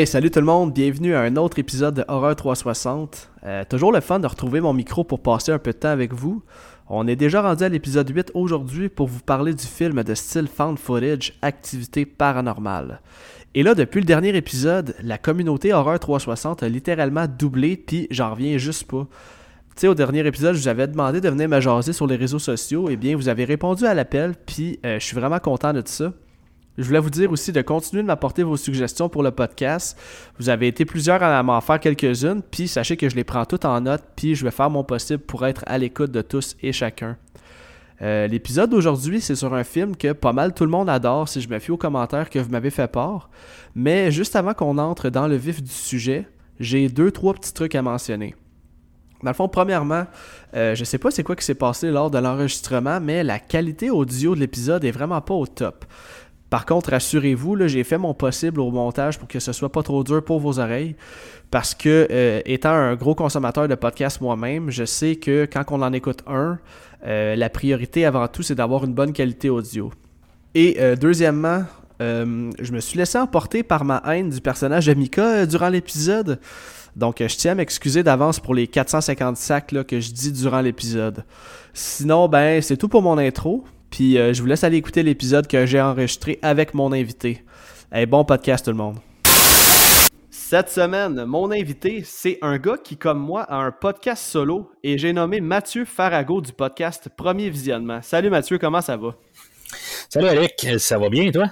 Hey, salut tout le monde, bienvenue à un autre épisode de Horreur 360. Euh, toujours le fun de retrouver mon micro pour passer un peu de temps avec vous. On est déjà rendu à l'épisode 8 aujourd'hui pour vous parler du film de style found footage Activité paranormale. Et là, depuis le dernier épisode, la communauté Horreur 360 a littéralement doublé, puis j'en reviens juste pas. Tu sais, au dernier épisode, je vous avais demandé de venir me jaser sur les réseaux sociaux, et eh bien, vous avez répondu à l'appel, puis euh, je suis vraiment content de ça. Je voulais vous dire aussi de continuer de m'apporter vos suggestions pour le podcast. Vous avez été plusieurs à m'en faire quelques-unes, puis sachez que je les prends toutes en note, puis je vais faire mon possible pour être à l'écoute de tous et chacun. Euh, l'épisode d'aujourd'hui, c'est sur un film que pas mal tout le monde adore si je me fie aux commentaires que vous m'avez fait part. Mais juste avant qu'on entre dans le vif du sujet, j'ai deux, trois petits trucs à mentionner. Dans le fond, premièrement, euh, je sais pas c'est quoi qui s'est passé lors de l'enregistrement, mais la qualité audio de l'épisode est vraiment pas au top. Par contre, rassurez-vous, j'ai fait mon possible au montage pour que ce soit pas trop dur pour vos oreilles. Parce que, euh, étant un gros consommateur de podcasts moi-même, je sais que quand on en écoute un, euh, la priorité avant tout, c'est d'avoir une bonne qualité audio. Et euh, deuxièmement, je me suis laissé emporter par ma haine du personnage de Mika durant l'épisode. Donc, je tiens à m'excuser d'avance pour les 450 sacs que je dis durant l'épisode. Sinon, ben, c'est tout pour mon intro. Puis euh, je vous laisse aller écouter l'épisode que j'ai enregistré avec mon invité. Hey, bon podcast tout le monde. Cette semaine, mon invité, c'est un gars qui, comme moi, a un podcast solo et j'ai nommé Mathieu Farago du podcast Premier Visionnement. Salut Mathieu, comment ça va? Salut Alec, ça va bien toi?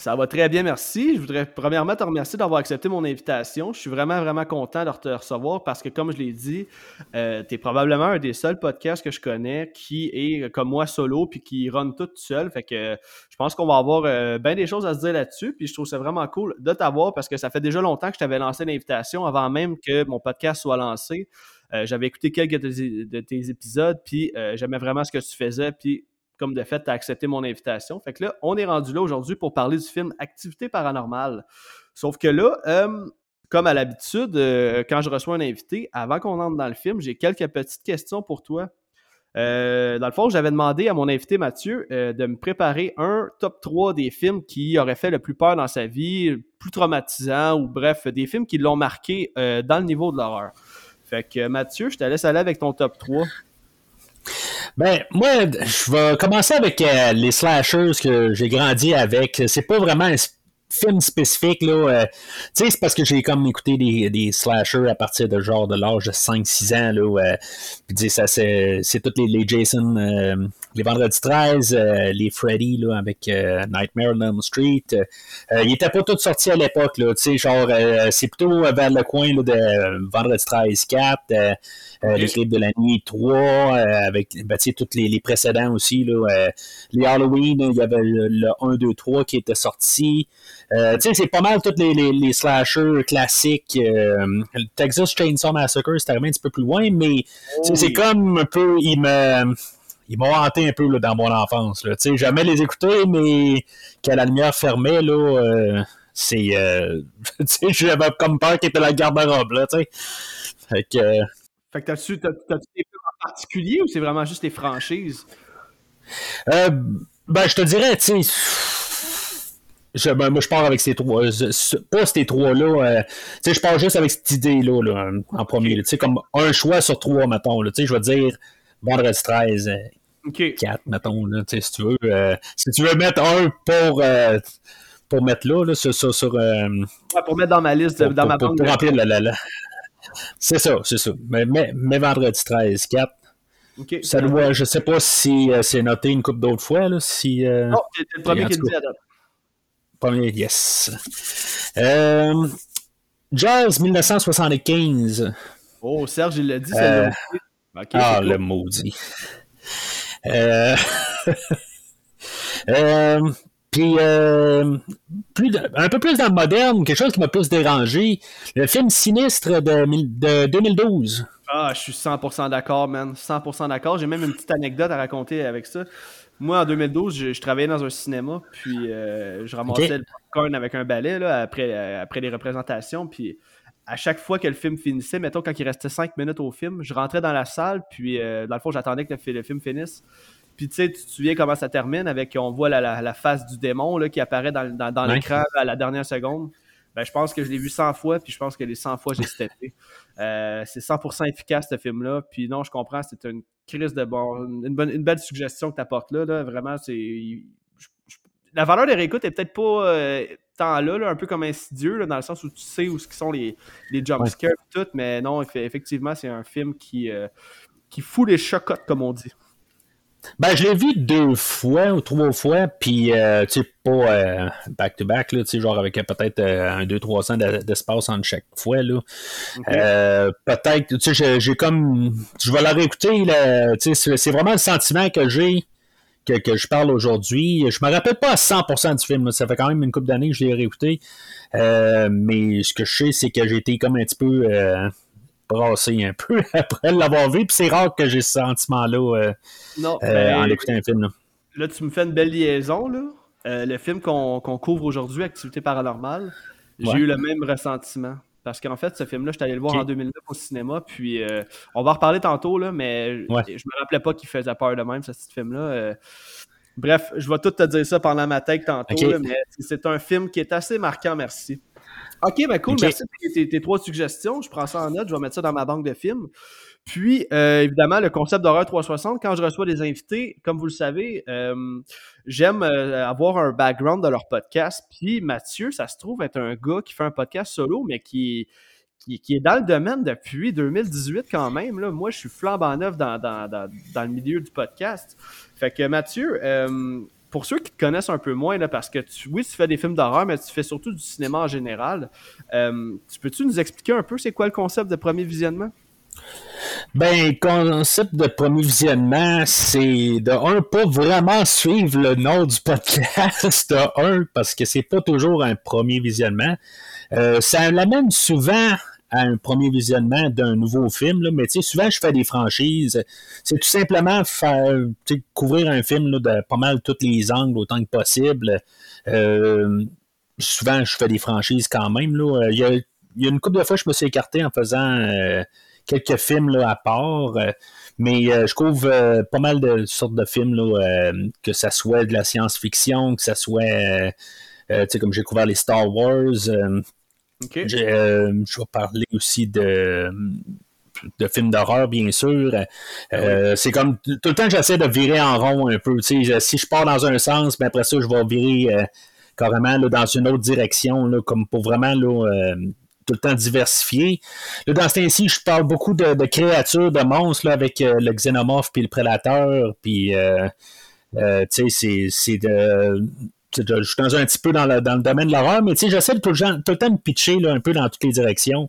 Ça va très bien, merci. Je voudrais premièrement te remercier d'avoir accepté mon invitation. Je suis vraiment, vraiment content de te recevoir parce que, comme je l'ai dit, euh, tu es probablement un des seuls podcasts que je connais qui est comme moi solo puis qui run tout seul. Fait que je pense qu'on va avoir euh, bien des choses à se dire là-dessus. Puis je trouve ça vraiment cool de t'avoir parce que ça fait déjà longtemps que je t'avais lancé l'invitation avant même que mon podcast soit lancé. Euh, j'avais écouté quelques de tes, épisodes, puis j'aimais vraiment ce que tu faisais, puis comme de fait, tu as accepté mon invitation. Fait que là, on est rendu là aujourd'hui pour parler du film Activité paranormale. Sauf que là, euh, comme à l'habitude, euh, quand je reçois un invité, avant qu'on entre dans le film, j'ai quelques petites questions pour toi. Euh, dans le fond, j'avais demandé à mon invité Mathieu de me préparer un top 3 des films qui auraient fait le plus peur dans sa vie, plus traumatisant ou bref, des films qui l'ont marqué dans le niveau de l'horreur. Fait que Mathieu, je te laisse aller avec ton top 3. Ben, moi, je vais commencer avec euh, les slashers que j'ai grandi avec. C'est pas vraiment un film spécifique, là. Euh, tu sais, c'est parce que j'ai comme écouté des, des slashers à partir de genre de l'âge de 5-6 ans, là. Euh, puis, ça, c'est, c'est tous les, les Jason, les Vendredi 13, les Freddy, là, avec Nightmare on Elm Street. ils étaient pas tous sortis à l'époque, là. Tu sais, genre, c'est plutôt vers le coin, là, de Vendredi 13 4. Euh, les clips de la nuit 3, euh, avec ben, tous les, les, précédents aussi. Là, euh, les Halloween, il y avait le, 1, 2, 3 qui était sorti. c'est pas mal tous les, les, les slashers classiques. le Texas Chainsaw Massacre, c'est arrivé un petit peu plus loin, mais c'est comme un peu. Il me ils m'ont hanté un peu là, dans mon enfance. Là. Jamais les écouter, mais qu'à la lumière fermée, là, euh, c'est. Euh, J'avais comme peur qu'il était la garde-robe. Là, fait que, fait que t'as-tu, des films en particulier ou c'est vraiment juste des franchises? Euh, ben, je te dirais, tu sais. Ben, moi, je pars avec ces trois. Euh, pas ces trois-là. Euh, tu sais, je pars juste avec cette idée-là, là, en premier. Tu sais, comme un choix sur trois, mettons. Tu sais, je vais dire vendredi 13, 4, mettons, là, si tu veux. si tu veux mettre un pour pour mettre là, là sur. sur ouais, pour mettre dans ma liste, dans ma bande. Pour, remplir la, la, c'est ça, c'est ça. Mais, mais, vendredi 13, 4. Okay. Ça doit, je sais pas si euh, c'est noté une couple d'autres fois. Là, si, euh, non, c'est le premier qui le dit à date. Premier, yes. Euh, Jazz 1975. Oh, Serge, il l'a dit, c'est euh, okay, Ah, le maudit. Euh, euh, puis, euh, plus un peu plus dans le moderne, quelque chose qui m'a plus dérangé, le film Sinistre de, 2012. Ah, je suis 100% d'accord, man. 100% d'accord. J'ai même une petite anecdote à raconter avec ça. Moi, en 2012, je, travaillais dans un cinéma, puis euh, je ramassais le popcorn avec un balai là, après, après les représentations. Puis à chaque fois que le film finissait, mettons quand il restait 5 minutes au film, je rentrais dans la salle, puis dans le fond, j'attendais que le film finisse. Puis tu sais, tu te souviens comment ça termine avec on voit la, face du démon là, qui apparaît dans, l'écran à la dernière seconde. ben, je pense que je l'ai vu 100 fois, puis je pense que les 100 fois, j'ai steppé. Euh, c'est 100% efficace, ce film-là. Puis non, je comprends, c'est une crise de bon. Une, bonne, une belle suggestion que tu apportes là, là. Vraiment, c'est. La valeur de réécoute est peut-être pas euh, tant là, un peu comme insidieux, là, dans le sens où tu sais où sont les, les jumpscares et tout, mais non, effectivement, c'est un film qui, euh, qui fout les chocottes, comme on dit. Ben, je l'ai vu deux fois ou trois fois, puis, euh, tu sais, pas back-to-back, là, tu sais, genre avec peut-être un, deux, trois ans d'espace entre chaque fois, là. peut-être, tu sais, j'ai comme, je vais la réécouter, tu sais, c'est vraiment le sentiment que j'ai que, je parle aujourd'hui. Je me rappelle pas à 100% du film. Ça fait quand même une couple d'années que je l'ai réécouté. Euh, mais ce que je sais, c'est que j'ai été comme un petit peu euh, brassé un peu après l'avoir vu. Puis c'est rare que j'ai ce sentiment-là euh, ben, en écoutant un film. Là. tu me fais une belle liaison. Là. le film qu'on couvre aujourd'hui, Activité paranormale, j'ai eu le même ressentiment. Parce qu'en fait, ce film-là, je suis allé le voir en 2009 au cinéma, puis euh, on va en reparler tantôt, là, mais je me rappelais pas qu'il faisait peur de même, ce petit film-là. Euh. bref, je vais tout te dire ça pendant ma tête tantôt, mais c'est un film qui est assez marquant, merci. Ok, ben cool, merci pour tes, trois suggestions. Je prends ça en note, je vais mettre ça dans ma banque de films. Puis, euh, évidemment, le concept d'horreur 360, quand je reçois des invités, comme vous le savez, euh, j'aime euh, avoir un background de leur podcast. Puis, Mathieu, ça se trouve être un gars qui fait un podcast solo, mais qui, qui, est dans le domaine depuis 2018 quand même. Moi, je suis flambant neuf dans, dans, dans, le milieu du podcast. Fait que, Mathieu, pour ceux qui te connaissent un peu moins, là, parce que oui, tu fais des films d'horreur, mais tu fais surtout du cinéma en général. tu peux-tu nous expliquer un peu c'est quoi le concept de premier visionnement? Ben, concept de premier visionnement, c'est de un, pas vraiment suivre le nom du podcast, de un, parce que c'est pas toujours un premier visionnement. Euh, ça l'amène souvent à un premier visionnement d'un nouveau film, là, mais tu sais, souvent je fais des franchises. C'est tout simplement faire couvrir un film de pas mal tous les angles autant que possible. Euh, souvent je fais des franchises quand même. Là. Il, y a, une couple de fois je me suis écarté en faisant euh, quelques films là, à part. Euh, mais euh, je couvre euh, pas mal de sortes de films, là, que ça soit de la science-fiction, que ça soit, tu sais, comme j'ai couvert les Star Wars. je vais parler aussi de de films d'horreur, bien sûr. Ah c'est comme tout le temps j'essaie de virer en rond un peu. Si je pars dans un sens, mais après ça, je vais virer carrément là, dans une autre direction, là, comme pour vraiment là, tout le temps diversifié. Dans ce temps-ci, je parle beaucoup de, créatures, de monstres, là, avec euh, le xénomorphe puis le prédateur, puis, euh, euh, tu sais, c'est de... Je suis dans un petit peu dans le, dans le domaine de l'horreur, mais j'essaie tout, le tout le temps de pitcher là, un peu dans toutes les directions.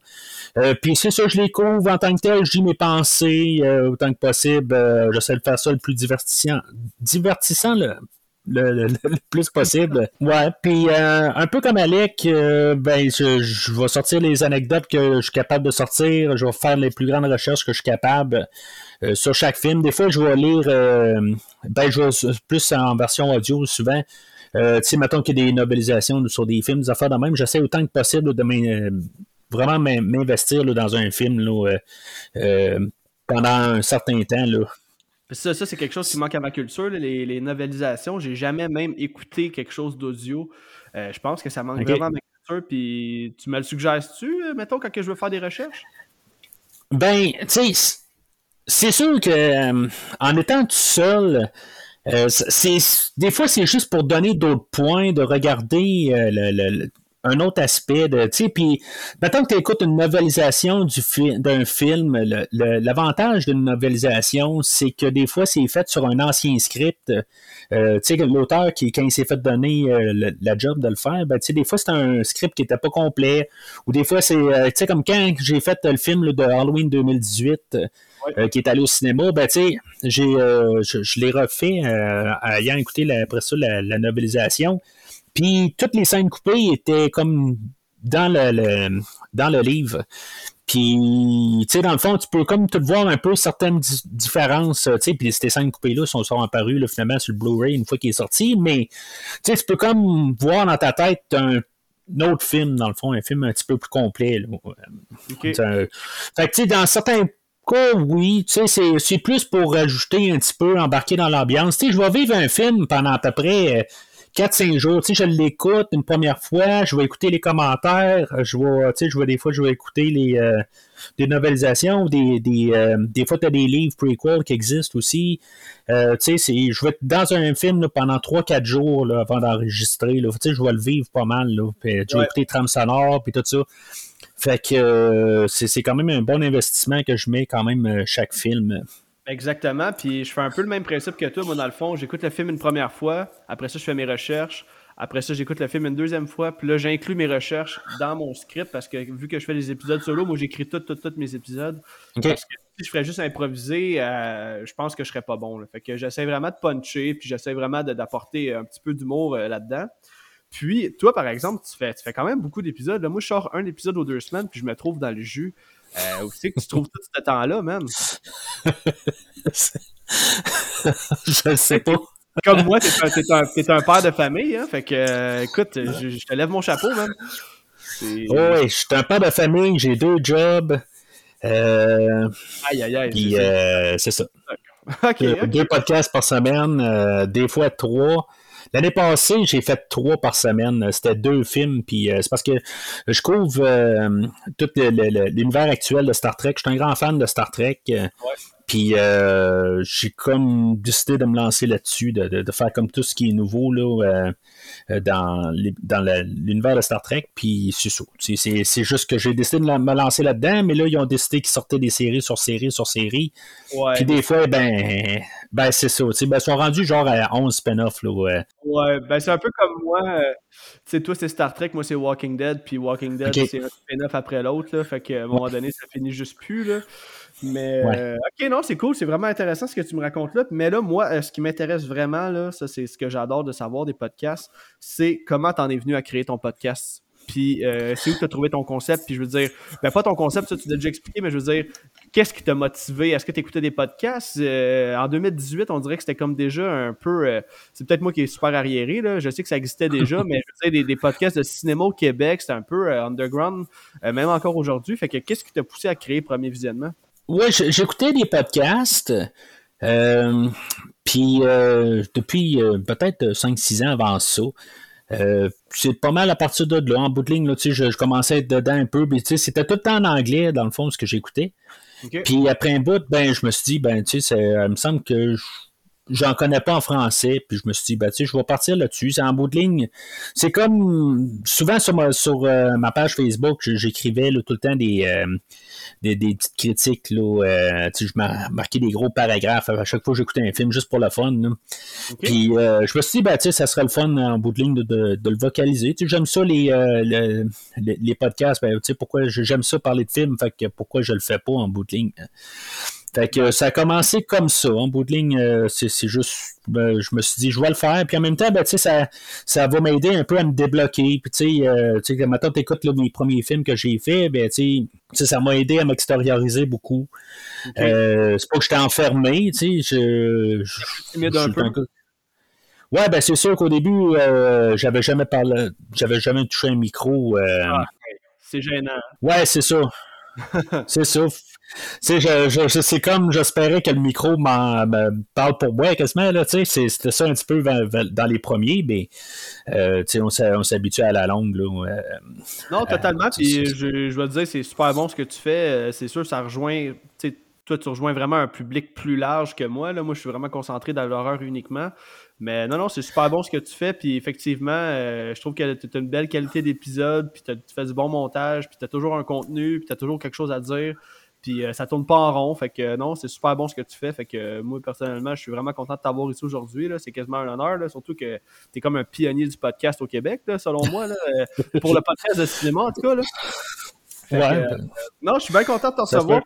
puis c'est ça, je les couvre en tant que tel, je dis mes pensées autant que possible. j'essaie de faire ça le plus divertissant, divertissant le, plus possible. Ouais, puis euh, un peu comme Alec, euh, ben je, vais sortir les anecdotes que je suis capable de sortir, je vais faire les plus grandes recherches que je suis capable euh, sur chaque film. Des fois, je vais lire, ben je vais plus en version audio souvent. tu sais, mettons qu'il y a des novelisations sur des films, des affaires de même, j'essaie autant que possible de vraiment m'investir dans un film pendant un certain temps. Là. Ça, ça c'est quelque chose qui manque à ma culture, les, les, novelisations. J'ai jamais même écouté quelque chose d'audio. Euh, je pense que ça manque vraiment à ma culture. Puis tu me le suggères-tu, euh, mettons, quand je veux faire des recherches? Ben, tu sais, c'est sûr que euh, en étant tout seul, c'est des fois c'est juste pour donner d'autres points, de regarder le, un autre aspect de, tu sais, puis maintenant que tu écoutes une novelisation du d'un film, l'avantage d'une novelisation, c'est que des fois c'est fait sur un ancien script. Euh, tu sais, l'auteur qui, quand il s'est fait donner euh, la job de le faire, ben, tu sais, des fois c'est un script qui était pas complet, ou des fois c'est, euh, tu sais, comme quand j'ai fait le film de Halloween 2018. qui est allé au cinéma, ben, tu sais, j'ai, je, l'ai refait ayant écouté après ça la, la novelisation. Puis toutes les scènes coupées étaient comme dans le, dans le livre. Puis, tu sais, dans le fond, tu peux comme tout voir un peu certaines différences, tu sais, puis ces scènes coupées-là sont, sont apparues, là, finalement, sur le Blu-ray une fois qu'il est sorti, mais, tu sais, tu peux comme voir dans ta tête un, autre film, dans le fond, un film un petit peu plus complet, là. Fait que, tu sais, dans certains cas, oui, tu sais, c'est plus pour rajouter un petit peu, embarquer dans l'ambiance. Tu sais, je vais vivre un film pendant à peu près 4-5 jours. Tu sais, je l'écoute une première fois, je vais écouter les commentaires, je vais, tu sais, je vais des fois, je vais écouter les euh, des novelisations, des, des, euh, des fois, tu as des livres prequels qui existent aussi. Euh, tu sais, je vais être dans un film pendant 3-4 jours là, avant d'enregistrer. Tu sais, je vais le vivre pas mal. Là, puis, je vais écouter trame sonore, puis tout ça. Fait que c'est quand même un bon investissement que je mets quand même chaque film. Exactement. Puis je fais un peu le même principe que toi. Moi, dans le fond, j'écoute le film une première fois. Après ça, je fais mes recherches. Après ça, j'écoute le film une deuxième fois. Puis là, j'inclus mes recherches dans mon script parce que vu que je fais des épisodes solo, moi, j'écris tous tout, tout mes épisodes. Parce que si je ferais juste improviser, euh, je pense que je serais pas bon. Fait que j'essaie vraiment de puncher. Puis j'essaie vraiment d'apporter un petit peu d'humour euh, là-dedans. Puis, toi, par exemple, tu fais, tu fais quand même beaucoup d'épisodes. Moi, je sors un épisode aux deux semaines, puis je me trouve dans le jus. Euh, où c'est que tu trouves tout ce temps-là, même? je sais pas. Comme moi, t'es un, un, un, père de famille, hein? Fait que, euh, écoute, je, te lève mon chapeau, même. oui, je suis un père de famille, j'ai deux jobs. Euh, aïe, aïe, aïe. Puis, euh, c'est ça. Deux podcasts par semaine, des fois trois. L'année passée, j'ai fait trois par semaine. C'était deux films, puis euh, c'est parce que je couvre euh, tout l'univers actuel de Star Trek. Je suis un grand fan de Star Trek. Euh, puis euh, j'ai comme décidé de me lancer là-dessus, de, faire comme tout ce qui est nouveau là, euh, dans, l'univers de Star Trek. Puis c'est ça. C'est, juste que j'ai décidé de me lancer là-dedans, mais là, ils ont décidé qu'ils sortaient des séries sur séries sur séries. Puis des fois, ben, ben c'est ça. Ben, ils sont rendus genre à 11 spin-offs. ouais. ouais, ben c'est un peu comme moi. Euh, tu sais, toi, c'est Star Trek, moi, c'est Walking Dead. Puis Walking Dead, c'est un spin-off après l'autre. Fait qu'à un moment donné, ça finit juste plus. Là. Mais euh, ok, non, c'est cool, c'est vraiment intéressant ce que tu me racontes là. Mais là, moi, euh, ce qui m'intéresse vraiment, là, ça, c'est ce que j'adore de savoir des podcasts, c'est comment t'en es venu à créer ton podcast. Puis euh, c'est où tu as trouvé ton concept? Puis je veux dire, ben pas ton concept, ça tu l'as déjà expliqué, mais je veux dire, qu'est-ce qui t'a motivé? Est-ce que tu écoutais des podcasts? en 2018, on dirait que c'était comme déjà un peu. c'est peut-être moi qui est super arriéré, là. Je sais que ça existait déjà, mais je veux dire, des, podcasts de cinéma au Québec, c'était un peu underground, même encore aujourd'hui. Fait que qu'est-ce qui t'a poussé à créer Premier Visionnement? Oui, j'écoutais des podcasts. Euh, puis euh, depuis euh, peut-être 5-6 ans avant ça, c'est pas mal à partir de là. En bout de ligne, là, je, je commençais à être dedans un peu. C'était tout le temps en anglais, dans le fond, ce que j'écoutais. Puis après un bout, ben, je me suis dit, ben, tu sais, il me semble que j'en connais pas en français, puis je me suis dit, ben, tu sais, je vais partir là-dessus. C'est en bout de ligne. C'est comme, souvent sur ma, sur, ma page Facebook, j'écrivais tout le temps des, des, petites critiques. Là, euh, je marquais des gros paragraphes à chaque fois que j'écoutais un film juste pour le fun. Puis euh, je me suis dit, ben, ça serait le fun en bout de ligne de, de, le vocaliser. J'aime ça les, euh, les, podcasts. Ben, pourquoi j'aime ça parler de films, fait que pourquoi je le fais pas en bout de ligne. Fait que ça a commencé comme ça. En bout de ligne, euh, c'est juste, ben, je me suis dit, je vais le faire. Puis en même temps, ben, ça, ça va m'aider un peu à me débloquer. Puis tu sais, euh, maintenant, tu écoutes mes premiers films que j'ai faits, ben, tu sais, ça m'a aidé à m'extérioriser beaucoup. Euh, c'est pas que j'étais enfermé, tu sais, je, je, Ouais, ben c'est sûr qu'au début, euh, j'avais jamais parlé, j'avais jamais touché un micro. Ah, c'est gênant. Ouais, c'est ça. c'est ça sais, je, je, c'est comme j'espérais que le micro me parle pour moi quasiment. Là, c'était ça un petit peu dans les premiers, mais euh, on, on s'habitue à la longue. Là, euh, non, totalement. Puis je, je vais te dire, c'est super bon ce que tu fais. Euh, c'est sûr, ça rejoint. Toi, tu rejoins vraiment un public plus large que moi. Là. Moi, je suis vraiment concentré dans l'horreur uniquement. Mais non, non, c'est super bon ce que tu fais. Puis effectivement, je trouve que tu as une belle qualité d'épisode. Puis tu fais du bon montage. Puis tu as toujours un contenu. Puis tu as toujours quelque chose à dire. Puis euh, ça tourne pas en rond. Fait que non, c'est super bon ce que tu fais. Fait que euh, moi, personnellement, je suis vraiment content de t'avoir ici aujourd'hui. C'est quasiment un honneur. surtout que tu es comme un pionnier du podcast au Québec, selon moi. Euh, pour le podcast de cinéma, en tout cas. ouais. non, je suis bien content de t'en savoir.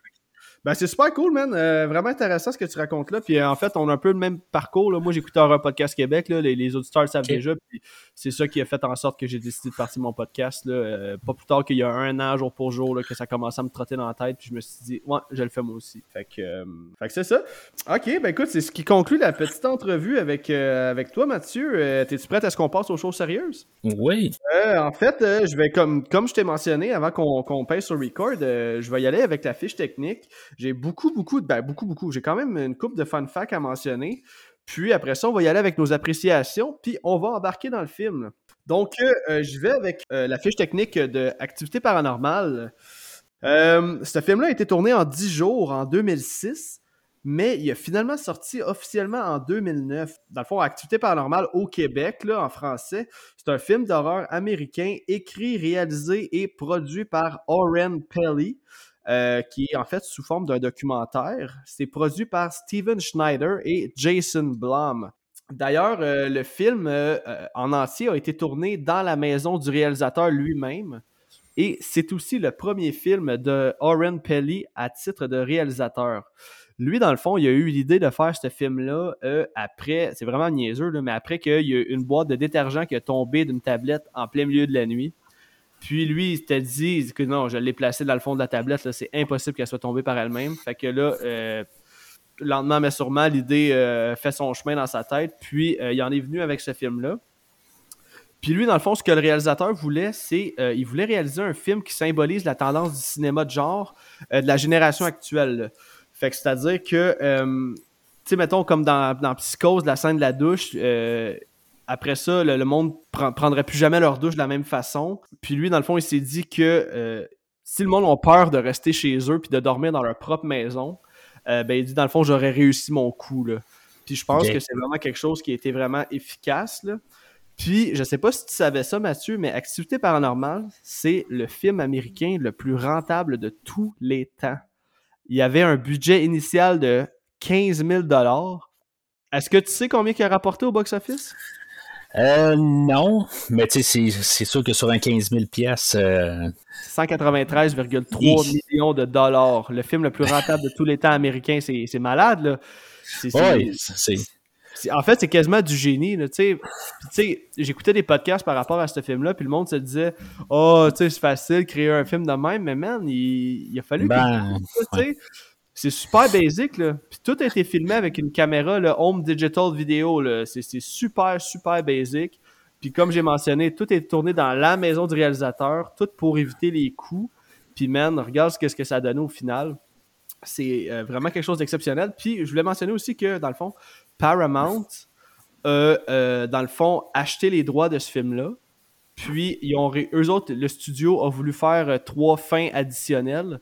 Ben, c'est super cool, man. Euh, vraiment intéressant ce que tu racontes là. Puis euh, en fait, on a un peu le même parcours. Là. Moi, j'écoutais un podcast Québec. Là. Les, auditeurs savent déjà. Puis c'est ça qui a fait en sorte que j'ai décidé de partir mon podcast. Là. Euh, pas plus tard qu'il y a un an, jour pour jour, là, que ça commençait à me trotter dans la tête. Puis je me suis dit, ouais, je le fais moi aussi. Fait que, fait que c'est ça. OK, ben écoute, c'est ce qui conclut la petite entrevue avec, avec toi, Mathieu. T'es-tu prête à ce qu'on passe aux choses sérieuses? Oui. en fait, je vais, comme, comme je t'ai mentionné avant qu'on qu'on pèse sur record, je vais y aller avec la fiche technique. J'ai beaucoup, beaucoup, ben beaucoup, beaucoup. J'ai quand même une coupe de fun facts à mentionner. Puis après ça, on va y aller avec nos appréciations, puis on va embarquer dans le film. Donc, euh, je vais avec euh, la fiche technique de Activité paranormale. Euh, ce film-là a été tourné en 10 jours en 2006, mais il a finalement sorti officiellement en 2009. Dans le fond, Activité paranormale au Québec, là, en français. C'est un film d'horreur américain écrit, réalisé et produit par Oren Pelly. Qui est en fait sous forme d'un documentaire. C'est produit par Steven Schneider et Jason Blum. D'ailleurs, euh, le film euh, euh, en entier a été tourné dans la maison du réalisateur lui-même. Et c'est aussi le premier film de Oren Pelly à titre de réalisateur. Lui, dans le fond, il a eu l'idée de faire ce film-là après, c'est vraiment niaiseux, mais après qu'il y a une boîte de détergent qui a tombé d'une tablette en plein milieu de la nuit. Puis lui, il s'était dit que non, je l'ai placée dans le fond de la tablette, c'est impossible qu'elle soit tombée par elle-même. Fait que là, lentement mais sûrement, l'idée euh, fait son chemin dans sa tête. Puis euh, il en est venu avec ce film-là. Puis lui, dans le fond, ce que le réalisateur voulait, c'est euh, il voulait réaliser un film qui symbolise la tendance du cinéma de genre de la génération actuelle. Fait que c'est-à-dire que, tu sais, mettons, comme dans, dans, Psychose, la scène de la douche, après ça, le, monde prendrait plus jamais leur douche de la même façon. Puis lui, dans le fond, il s'est dit que si le monde a peur de rester chez eux puis de dormir dans leur propre maison, euh, ben, il dit dans le fond, j'aurais réussi mon coup. Là. Puis je pense que c'est vraiment quelque chose qui a été vraiment efficace. Là. Puis, je sais pas si tu savais ça, Mathieu, mais Activité paranormale, c'est le film américain le plus rentable de tous les temps. Il y avait un budget initial de 15 000 Est-ce que tu sais combien il a rapporté au box-office? Euh, non, mais tu sais, c'est sûr que sur un 15 000 pièces. 193,3 millions de dollars. Le film le plus rentable de tous les temps américains. C'est malade, là. Oui, c'est. En fait, c'est quasiment du génie. Tu sais, j'écoutais des podcasts par rapport à ce film-là, puis le monde se disait Oh, tu sais, c'est facile créer un film de même, mais man, il, a fallu. Ben, c'est super basic, là. Puis tout a été filmé avec une caméra, le home digital vidéo, là. C'est super, super basic. Puis comme j'ai mentionné, tout est tourné dans la maison du réalisateur, tout pour éviter les coups. Puis man, regarde ce que, ce que ça a donné au final. C'est euh, vraiment quelque chose d'exceptionnel. Puis je voulais mentionner aussi que, dans le fond, Paramount a, euh, dans le fond, acheté les droits de ce film-là. Puis, ils ont, eux autres, le studio a voulu faire euh, trois fins additionnelles.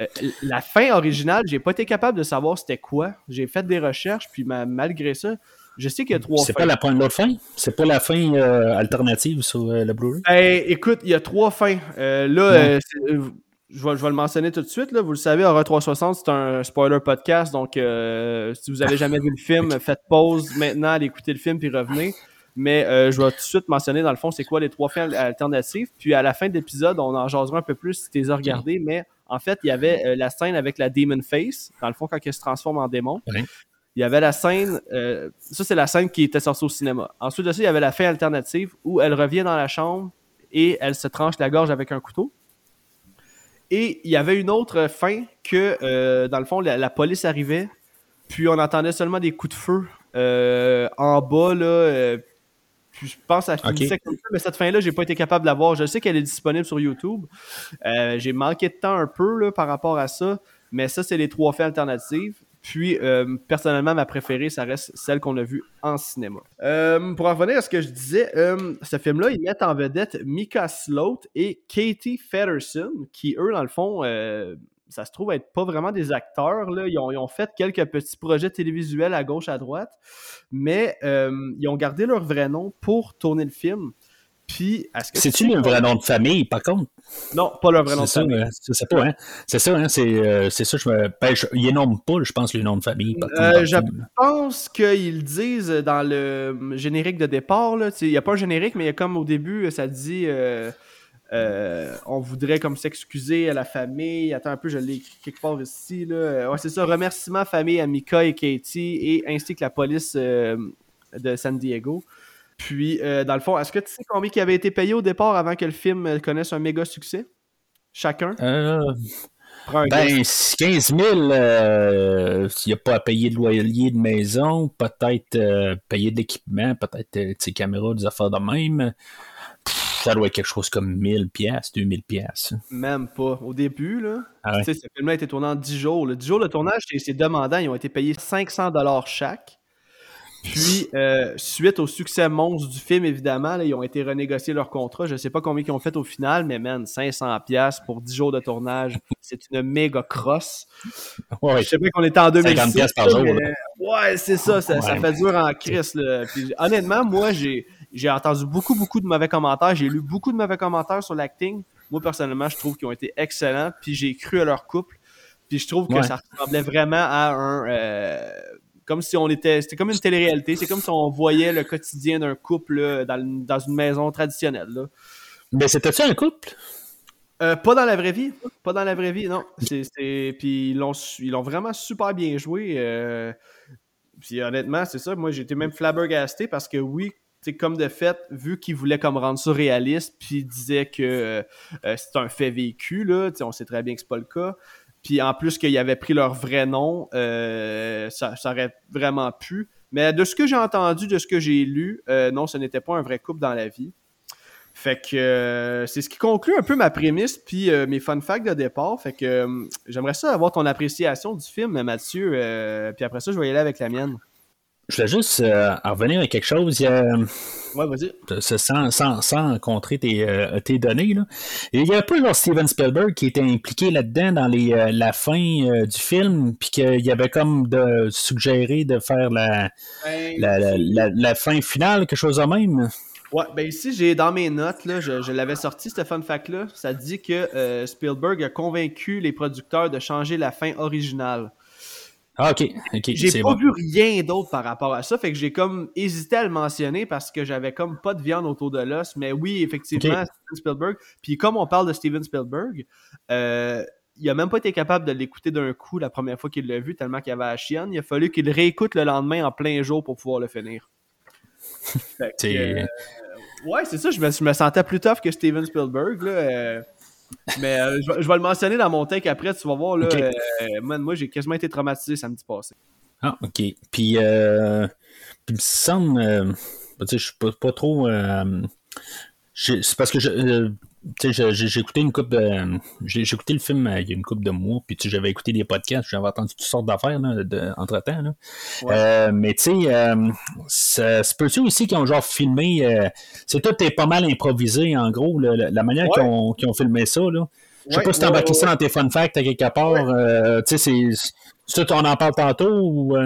Euh, la fin originale, j'ai pas été capable de savoir c'était quoi. J'ai fait des recherches, puis malgré ça, je sais qu'il y a trois fins. C'est pas la l'autre fin? C'est pas la fin euh, alternative sur euh, le Blu-ray? Ben, écoute, il y a trois fins. là, je vais, le mentionner tout de suite. Là. Vous le savez, Horror 360, c'est un spoiler podcast. Donc, si vous avez jamais vu le film, faites pause maintenant, allez écouter le film, puis revenez. Mais je vais tout de suite mentionner, dans le fond, c'est quoi les trois fins alternatives. Puis à la fin de l'épisode, on en jasera un peu plus si tu les as regardés. Mais en fait, il y avait euh, la scène avec la Demon Face, dans le fond, quand elle se transforme en démon. Il y avait la scène, euh, ça c'est la scène qui était sortie au cinéma. Ensuite de ça, il y avait la fin alternative où elle revient dans la chambre et elle se tranche la gorge avec un couteau. Et il y avait une autre fin que, euh, dans le fond, la, police arrivait, puis on entendait seulement des coups de feu en bas, là, je pense à finissait comme ça, mais cette fin-là, j'ai pas été capable de la voir. Je sais qu'elle est disponible sur YouTube. Euh, j'ai manqué de temps un peu là, par rapport à ça, mais ça, c'est les trois fins alternatives. Puis, euh, personnellement, ma préférée, ça reste celle qu'on a vue en cinéma. Euh, pour en revenir à ce que je disais, ce film-là, ils mettent en vedette Mika Sloat et Katie Federson, qui, eux, dans le fond, ça se trouve être pas vraiment des acteurs. Là. Ils, ont, fait quelques petits projets télévisuels à gauche, à droite, mais euh, ils ont gardé leur vrai nom pour tourner le film. Puis, c'est-tu le vrai nom de famille, par contre? Non, pas le vrai nom de famille. C'est pas, hein? C'est ça, hein? C'est, euh, ça, je me. Ben, je, ils pas, je pense, le nom de famille. Euh, je pense qu'ils disent dans le générique de départ. Il n'y a pas un générique, mais il y a comme au début, ça dit. Euh, on voudrait comme s'excuser à la famille. Attends un peu, je l'ai quelque part ici. Là. Euh, ouais, c'est ça. Remerciement famille à Mika et Katie et ainsi que la police euh, de San Diego. Puis, dans le fond, est-ce que tu sais combien qui avait été payé au départ avant que le film connaisse un méga succès? Chacun? ben, 15 000, il n'y a pas à payer de loyer de maison, peut-être payer de l'équipement, peut-être des caméras, des affaires de même ça doit être quelque chose comme 1000 pièces, 2000 pièces. Même pas. Au début, là, ah ce film-là a été tourné en 10 jours. Le 10 jours de tournage, c'est demandant. Ils ont été payés 500 dollars chaque. Puis, euh, suite au succès monstre du film, évidemment, ils ont été renégociés leur contrat. Je sais pas combien ils ont fait au final, mais man, 500$ pour 10 jours de tournage, c'est une méga crosse. Ouais, je sais qu'on était en 2006. par jour. ouais, c'est ça, ça, fait dur en crise. honnêtement, moi, j'ai j'ai entendu beaucoup, beaucoup de mauvais commentaires. J'ai lu beaucoup de mauvais commentaires sur l'acting. Moi, personnellement, je trouve qu'ils ont été excellents. Puis j'ai cru à leur couple. Puis je trouve que ça ressemblait vraiment à un... Euh, comme si on était... C'était comme une télé-réalité. C'est comme si on voyait le quotidien d'un couple dans, dans, une maison traditionnelle. Là. Mais c'était-tu un couple? Euh, pas dans la vraie vie. Pas dans la vraie vie, non. C'est, Puis ils l'ont, ils l'ont vraiment super bien joué. Euh... Puis honnêtement, c'est ça. Moi, j'étais même flabbergasté parce que oui, comme de fait, vu qu'il voulait comme rendre ça réaliste, puis il disait que euh, euh, c'est un fait vécu, là, on sait très bien que c'est pas le cas. Puis en plus qu'il avait pris leur vrai nom, euh, ça, aurait vraiment pu. Mais de ce que j'ai entendu, de ce que j'ai lu, non, ce n'était pas un vrai couple dans la vie. Fait que c'est ce qui conclut un peu ma prémisse puis mes fun facts de départ. Fait que j'aimerais ça avoir ton appréciation du film, Mathieu. puis après ça, je vais y aller avec la mienne. Je voulais juste euh, en revenir à quelque chose. Ouais, vas-y. Sans, sans, sans rencontrer tes, euh, tes données. Là. Il y a un peu genre Steven Spielberg qui était impliqué là-dedans dans les, euh, la fin du film, puis qu'il avait comme de suggéré de faire la, ben, la, la, la, fin finale, quelque chose de même. Ouais, ben ici, j'ai dans mes notes, là, je, je l'avais sorti, ce fun fact-là. Ça dit que Spielberg a convaincu les producteurs de changer la fin originale. Ah, ok, J'ai pas vu rien d'autre par rapport à ça, fait que j'ai comme hésité à le mentionner parce que j'avais comme pas de viande autour de l'os, mais oui, effectivement, Steven Spielberg. Puis comme on parle de Steven Spielberg, euh, il a même pas été capable de l'écouter d'un coup la première fois qu'il l'a vu, tellement qu'il avait la chienne. Il a fallu qu'il réécoute le lendemain en plein jour pour pouvoir le finir. fait que, euh, ouais, c'est ça, je me, je me, sentais plus tough que Steven Spielberg. Là, euh, mais euh, je, vais le mentionner dans mon take après, tu vas voir. Là, euh, moi, j'ai quasiment été traumatisé samedi passé. Ah, ok. Puis, euh, puis il me semble. Euh, je suis pas, pas trop. C'est parce que je, j'ai écouté une coupe de. J'ai écouté le film il y a une coupe de mois, puis j'avais écouté des podcasts, j'avais entendu toutes sortes d'affaires entre temps. Euh, mais tu sais, euh, c'est peut-être aussi qu'ils ont genre filmé. Euh, c'est tout est pas mal improvisé, en gros, la, manière qu'ils ont, ont, filmé ça. Là. Je sais pas si t'as embarqué ça dans tes fun facts à quelque part. tu sais, c'est. On en parle tantôt ou.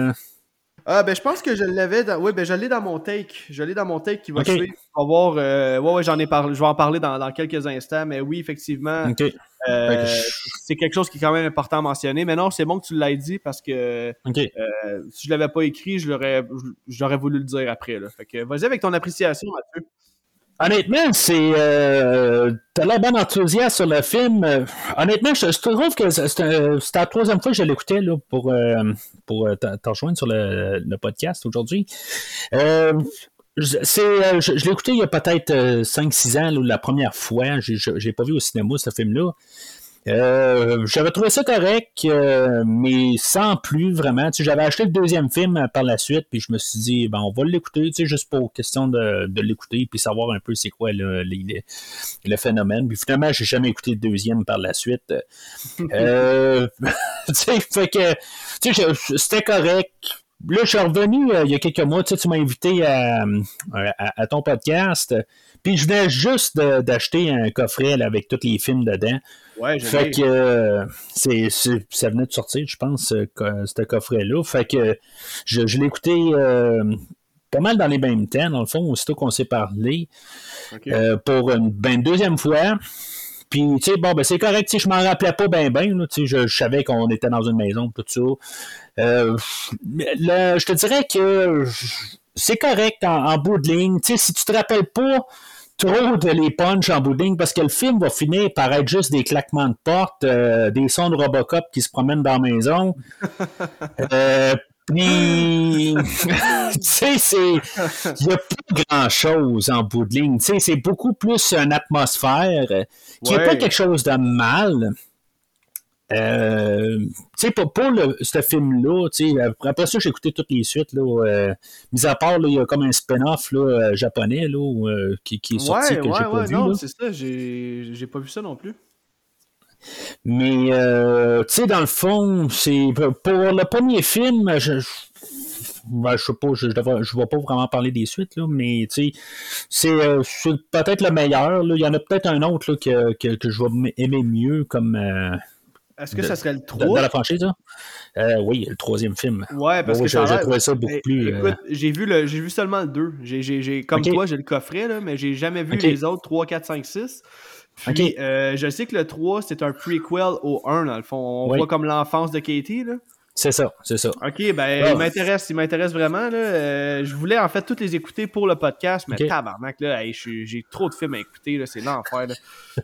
Ah, ben, je pense que je l'avais dans. Oui, ben, je l'ai dans mon take. Je l'ai dans mon take qui va suivre. On va voir. Euh... Ouais, ouais, j'en ai parlé. Je vais en parler dans, dans, quelques instants. Mais oui, effectivement. Euh, c'est quelque chose qui est quand même important à mentionner. Mais non, c'est bon que tu l'aies dit parce que euh, si je l'avais pas écrit, je l'aurais, j'aurais voulu le dire après. Là. Fait que vas-y avec ton appréciation, Mathieu. Honnêtement, c'est. Euh, T'as l'air bien enthousiaste sur le film. Euh, honnêtement, je, trouve que c'est la troisième fois que je l'écoutais pour, euh, pour euh, rejoindre sur le, podcast aujourd'hui. Euh, c'est, je, je l'ai écouté il y a peut-être 5-6 ans, la première fois. J'ai pas vu au cinéma ce film-là. Euh, j'avais trouvé ça correct, euh, mais sans plus vraiment. Tu j'avais acheté le deuxième film par la suite, puis je me suis dit, ben, on va l'écouter, tu sais, juste pour question de, de l'écouter, puis savoir un peu c'est quoi le, le, phénomène. Puis finalement, j'ai jamais écouté le deuxième par la suite. euh, tu sais, fait que, tu sais, c'était correct. Là, je suis revenu euh, il y a quelques mois, tu sais, tu m'as invité à, à, ton podcast, puis je venais juste d'acheter un coffret avec tous les films dedans. Ouais, fait que euh, c'est, ça venait de sortir, je pense, euh, ce coffret-là. Fait que je, je l'ai écouté euh, pas mal dans les mêmes temps, dans le fond, aussitôt qu'on s'est parlé. pour une ben, deuxième fois. Puis, tu sais, bon, ben, c'est correct, tu sais, je m'en rappelais pas bien, bien, tu sais, je, savais qu'on était dans une maison, tout ça. je te dirais que c'est correct en, en bout de ligne, tu sais, si tu te rappelles pas trop de les punch en bout parce que le film va finir par être juste des claquements de porte, euh, des sons de Robocop qui se promènent dans la maison. euh, puis, tu sais, c'est. Il n'y a pas grand-chose en bout de ligne. Tu sais, c'est beaucoup plus une atmosphère qui n'est pas quelque chose de mal. Euh, tu sais, pour, pour le, ce film-là, après ça, j'ai écouté toutes les suites, là, euh, mis à part, il y a comme un spin-off euh, japonais là, euh, qui, qui, est sorti que j'ai pas ouais, vu. Non, c'est ça, j'ai pas vu ça non plus. Mais, tu sais, dans le fond, c'est pour le premier film, je, ben, je sais pas, je, je, vais pas vraiment parler des suites, là, mais c'est, euh, c'est peut-être le meilleur. Là. Il y en a peut-être un autre là, que, que, que, je vais aimer mieux comme. Euh, Est-ce que ça serait le 3 Dans la franchise, là? Euh, oui, le troisième film. Ouais, parce que j'ai trouvé ça beaucoup plus. Écoute, j'ai vu, le, j'ai vu seulement le 2. J'ai, j'ai, comme toi, j'ai le coffret, là, mais j'ai jamais vu les autres 3, 4, 5, 6. Puis, je sais que le 3, c'est un prequel au 1, dans le fond. On voit comme l'enfance de Katie, là. C'est ça, c'est ça. OK, ben, il m'intéresse, il m'intéresse vraiment. Là. Euh, je voulais en fait toutes les écouter pour le podcast, mais tabarnak, là, j'ai trop de films à écouter, là, c'est l'enfer.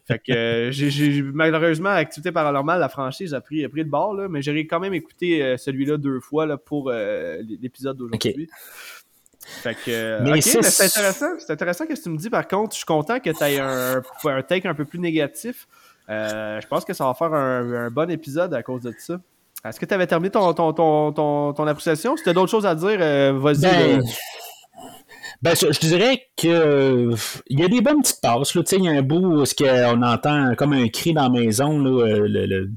fait que euh, j'ai malheureusement, Activité Paranormale, la franchise a pris, a pris le bord, là, mais j'aurais quand même écouté euh, celui-là deux fois là, pour l'épisode d'aujourd'hui. Fait que, mais c'est intéressant. C'est intéressant ce que tu me dis. Par contre, je suis content que tu aies un, un, take un peu plus négatif. je pense que ça va faire un, un bon épisode à cause de ça. Est-ce que tu avais terminé ton, ton, ton, ton, appréciation? Si tu as d'autres choses à dire, euh, vas-y. Ben, ben, je, dirais que il y a des bonnes petites passes. Il y a un bout où on entend comme un cri dans la maison, euh,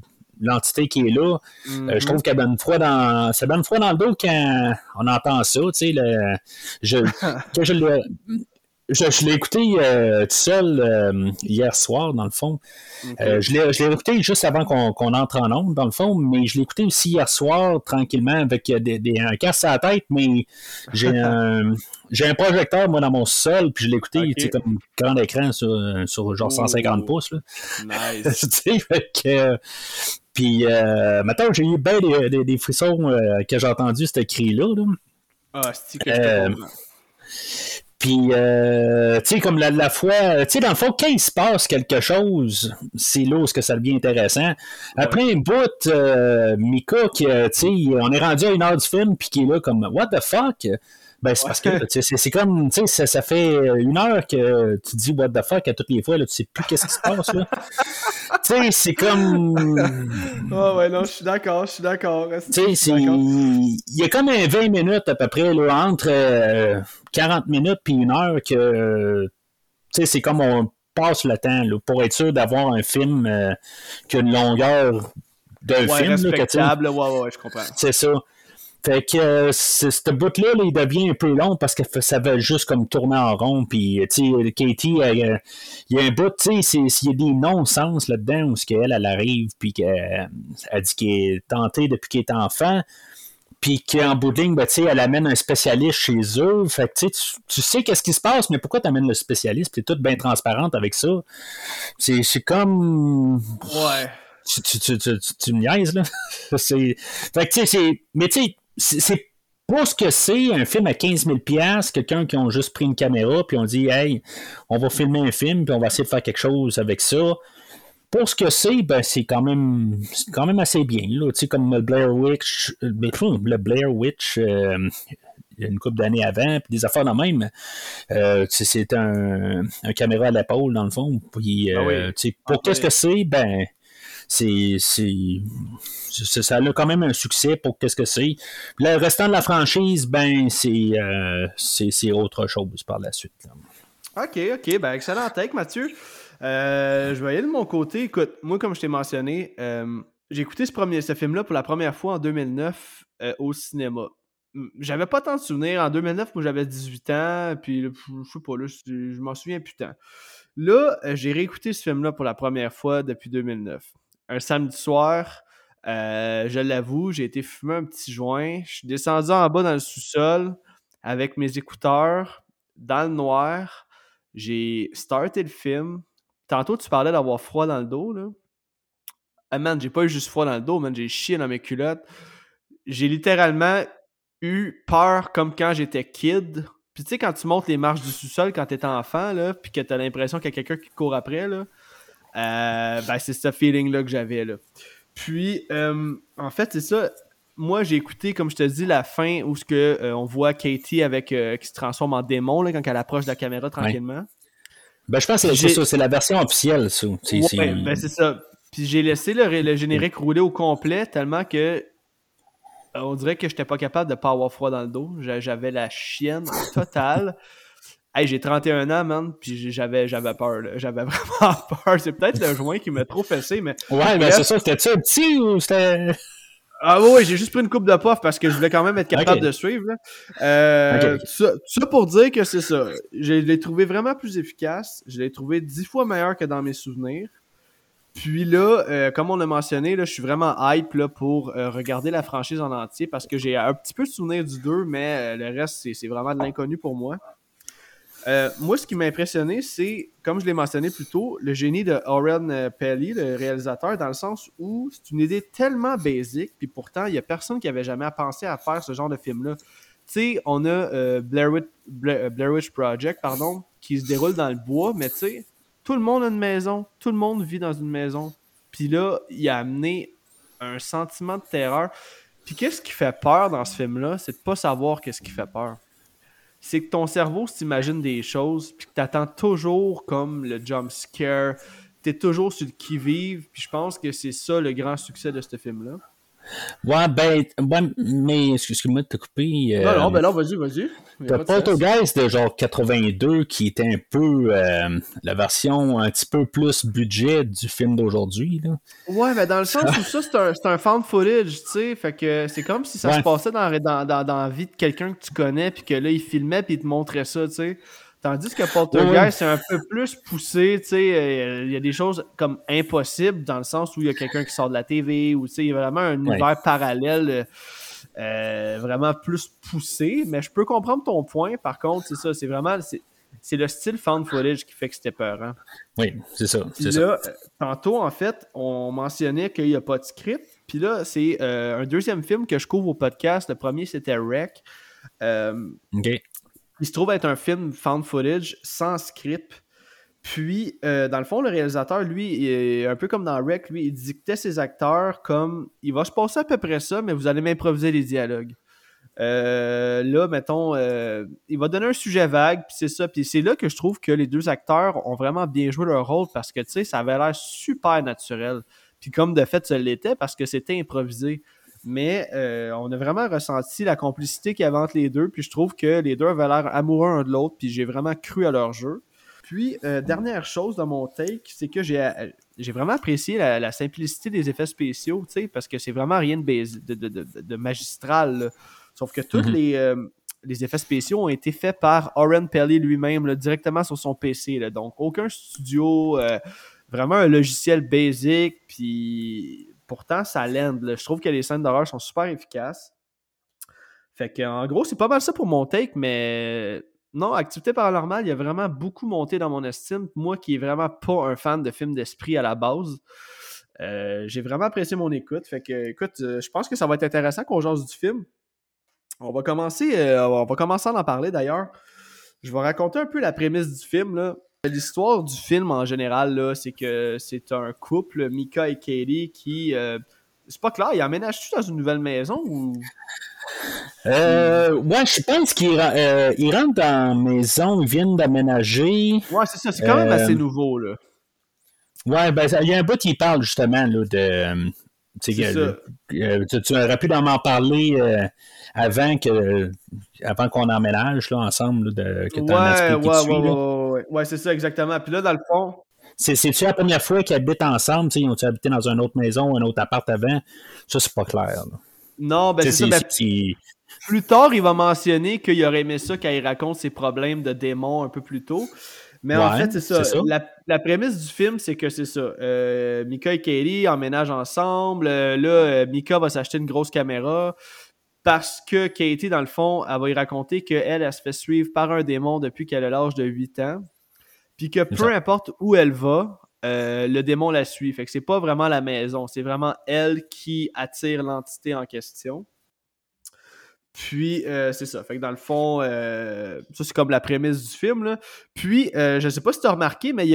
l'entité qui est là. Euh, je mm-hmm. trouve qu'elle donne froid dans. Ça donne froid dans le dos quand on entend ça. Le, je, je je, l'ai écouté euh, tout seul euh, hier soir, dans le fond. Euh, je l'ai écouté juste avant qu'on entre en onde, dans le fond, mais je l'ai écouté aussi hier soir, tranquillement, avec des, des, un casse à la tête, mais j'ai un, un projecteur, moi, dans mon sol, puis je l'ai écouté, okay. tu sais, comme grand écran sur, sur genre 150 pouces. Là. Nice. tu sais, fait que... Puis, maintenant, j'ai eu bien des, des, frissons que j'ai entendu ce cri-là. Là. Ah, c'est que je puis, euh, tu sais, comme la, la fois, tu sais, dans le fond, quand il se passe quelque chose, c'est là où que ça devient intéressant. Après un bout, euh, Mika, qui, tu sais, on est rendu à une heure du film, puis qui est là comme, what the fuck? Ben, c'est parce que c'est comme, tu sais, ça, ça, fait une heure que tu dis what the fuck à toutes les fois, là, tu sais plus qu'est-ce qui se passe, là. tu sais, c'est comme. Oh, ouais, non, je suis d'accord, je suis d'accord. Tu sais, il y a comme un 20 minutes à peu près, là, entre 40 euh, minutes puis une heure que, tu sais, c'est comme on passe le temps, là, pour être sûr d'avoir un film euh, qui a une longueur d'un ouais, film. Respectable, là, ouais, ouais, je comprends. C'est ça. Fait que euh, ce bout-là, il devient un peu long parce que ça va juste comme tourner en rond. Puis, tu sais, Katie, il y a un bout, tu sais, il y a des non-sens là-dedans où elle, elle arrive, puis qu'elle dit qu'elle est tentée depuis qu'elle est enfant. Puis qu'en bout de ligne, ben, elle amène un spécialiste chez eux. Fait que tu, tu sais qu'est-ce qui se passe, mais pourquoi tu amènes le spécialiste? Puis t'es toute bien transparente avec ça. C'est comme. Ouais. Tu, tu, tu, tu, tu me niaises, là. fait que, tu sais, c'est. Mais tu sais, c'est pas ce que c'est un film à 15 000 quelqu'un qui ont juste pris une caméra puis on dit hey on va filmer un film puis on va essayer de faire quelque chose avec ça pour ce que c'est ben c'est quand même quand même assez bien là tu sais comme le Blair Witch le Blair Witch euh, une couple d'années avant, puis des affaires de même. Euh, c'est un, un, caméra à l'épaule, dans le fond. Puis, ah euh, pour ah, qu'est-ce que c'est, ben, c'est, ça a quand même un succès pour qu'est-ce que c'est. Le restant de la franchise, ben, c'est, euh, c'est, autre chose par la suite. OK, OK. Ben, excellent take, Mathieu. Euh, je vais aller de mon côté. Écoute, moi, comme je t'ai mentionné, euh, j'ai écouté ce, premier, ce film-là pour la première fois en 2009 au cinéma. J'avais pas tant de souvenirs. En 2009, moi, j'avais 18 ans, puis je sais pas, là, je m'en souviens plus tant. Là, j'ai réécouté ce film-là pour la première fois depuis 2009 un samedi soir. Euh, je l'avoue, j'ai été fumer un petit joint. Je suis descendu en bas dans le sous-sol avec mes écouteurs dans le noir. J'ai starté le film. Tantôt, tu parlais d'avoir froid dans le dos. Là. Ah man, j'ai pas eu juste froid dans le dos, man. J'ai chié dans mes culottes. J'ai littéralement eu peur comme quand j'étais kid. Puis tu sais, quand tu montes les marches du sous-sol quand t'es enfant, là, puis que t'as l'impression qu'il y a quelqu'un qui court après, là, euh, ben, c'est ce feeling-là que j'avais. là. Puis, euh, en fait, c'est ça. Moi, j'ai écouté, comme je te dis, la fin où ce que, euh, on voit Katie avec, qui se transforme en démon là, quand elle approche de la caméra tranquillement. Ben, je pense que c'est ça, c'est la version officielle, ça. Ouais, ben, c'est ça. Puis j'ai laissé le, générique rouler au complet tellement que on dirait que j'étais pas capable de pas avoir froid dans le dos. J'avais la chienne totale. Hey, j'ai 31 ans, man, puis j'avais, j'avais peur, J'avais vraiment peur. C'est peut-être le joint qui m'a trop fessé, mais. Ouais, mais c'est ça, c'était-tu petit ou c'était. Ah oui, j'ai juste pris une coupe de puff parce que je voulais quand même être capable de suivre. Euh, ça, pour dire que c'est ça. Je l'ai trouvé vraiment plus efficace. Je l'ai trouvé dix fois meilleur que dans mes souvenirs. Puis là, euh, comme on a mentionné, là, je suis vraiment hype là, pour euh, regarder la franchise en entier parce que j'ai un petit peu de souvenir du 2, mais le reste, c'est vraiment de l'inconnu pour moi. Euh, moi, ce qui m'a impressionné, c'est, comme je l'ai mentionné plus tôt, le génie de Oren euh, Pelly, le réalisateur, dans le sens où c'est une idée tellement basique, puis pourtant, il n'y a personne qui avait jamais pensé à faire ce genre de film-là. Tu sais, on a euh, Blair, Witch, Project, pardon, qui se déroule dans le bois, mais tu sais, tout le monde a une maison, tout le monde vit dans une maison. Puis là, il a amené un sentiment de terreur. Puis qu'est-ce qui fait peur dans ce film-là? C'est de pas savoir qu'est-ce qui fait peur c'est que ton cerveau s'imagine des choses, puis que t'attends toujours comme le jump scare, t'es toujours sur le qui-vive, puis je pense que c'est ça le grand succès de ce film-là. Ouais, ben, mais excuse-moi de te couper. Euh, non, non, ben non, vas-y, vas-y. T'as Poltergeist de genre 82 qui était un peu euh, la version un petit peu plus budget du film d'aujourd'hui. Ouais, mais dans le sens où ça, c'est un, un found footage, tu sais. Fait que c'est comme si ça se passait dans, dans, dans, dans la vie de quelqu'un que tu connais, puis que là, il filmait, puis il te montrait ça, tu sais. Tandis que Poltergeist, c'est un peu plus poussé, tu sais, euh, il y a des choses comme impossibles dans le sens où il y a quelqu'un qui sort de la TV ou tu sais, il y a vraiment un univers parallèle euh, euh, vraiment plus poussé. Mais je peux comprendre ton point. Par contre, c'est ça, c'est vraiment c'est le style found footage qui fait que c'était peur. Oui, c'est ça. Puis là, tantôt, en fait, on mentionnait qu'il n'y a pas de script. Puis là, c'est un deuxième film que je couvre au podcast. Le premier, c'était Wreck. OK. Il se trouve être un film found footage sans script. Puis, euh, dans le fond, le réalisateur, lui, un peu comme dans Rec, lui, il dictait ses acteurs comme il va se passer à peu près ça, mais vous allez m'improviser les dialogues. Euh, là, mettons, euh, il va donner un sujet vague, puis c'est ça. Puis c'est là que je trouve que les deux acteurs ont vraiment bien joué leur rôle parce que, tu sais, ça avait l'air super naturel. Puis comme de fait, ça l'était parce que c'était improvisé. Mais euh, on a vraiment ressenti la complicité qu'il y avait entre les deux. Puis je trouve que les deux avaient l'air amoureux un de l'autre. Puis j'ai vraiment cru à leur jeu. Puis, euh, dernière chose dans mon take, c'est que j'ai, euh, vraiment apprécié la, simplicité des effets spéciaux, parce que c'est vraiment rien de, magistral. Sauf que tous mhm. les, les, effets spéciaux ont été faits par Oren Pelly lui-même, directement sur son PC. Donc, aucun studio, vraiment un logiciel basic, puis pourtant, ça l'aide. Je trouve que les scènes d'horreur sont super efficaces. Fait que, en gros, c'est pas mal ça pour mon take, mais non, Activité paranormale, il a vraiment beaucoup monté dans mon estime. Moi qui est vraiment pas un fan de films d'esprit à la base, euh, j'ai vraiment apprécié mon écoute. Fait que, écoute, euh, je pense que ça va être intéressant qu'on jase du film. On va commencer, euh, on va commencer à en parler d'ailleurs. Je vais raconter un peu la prémisse du film. L'histoire du film en général, c'est que c'est un couple, Mika et Katie, qui. Euh, c'est pas clair, ils aménagent-tu dans une nouvelle maison ou? Euh, ouais, je pense qu'ils euh, rentrent dans la maison, ils viennent d'aménager. Ouais, c'est ça, c'est quand même assez nouveau, là. Ouais, ben, il y a un bout qui parle justement là, de. Tu, tu, aurais pu m'en parler avant que avant qu'on emménage là, ensemble, de, que ouais, ouais, ouais, ouais, c'est ça, exactement. Puis là, dans le fond. C'est-tu la première fois qu'ils habitent ensemble? Ils ont-ils habité dans une autre maison, un autre appart avant? Ça, c'est pas clair. Non, ben c'est ça. Ben, plus tard, il va mentionner qu'il aurait aimé ça quand il raconte ses problèmes de démons un peu plus tôt. Mais en fait, c'est ça. La, prémisse du film, c'est que c'est ça. Euh, Mika et Katie emménagent ensemble. Euh, là, euh, Mika va s'acheter une grosse caméra parce que Katie, dans le fond, elle va y raconter qu'elle, elle se fait suivre par un démon depuis qu'elle a l'âge de 8 ans. Puis que peu importe où elle va, euh, le démon la suit. Fait que c'est pas vraiment la maison, c'est vraiment elle qui attire l'entité en question. Puis, euh, c'est ça. Fait que dans le fond, euh, ça, c'est comme la prémisse du film. Puis, euh, je sais pas si tu as remarqué, mais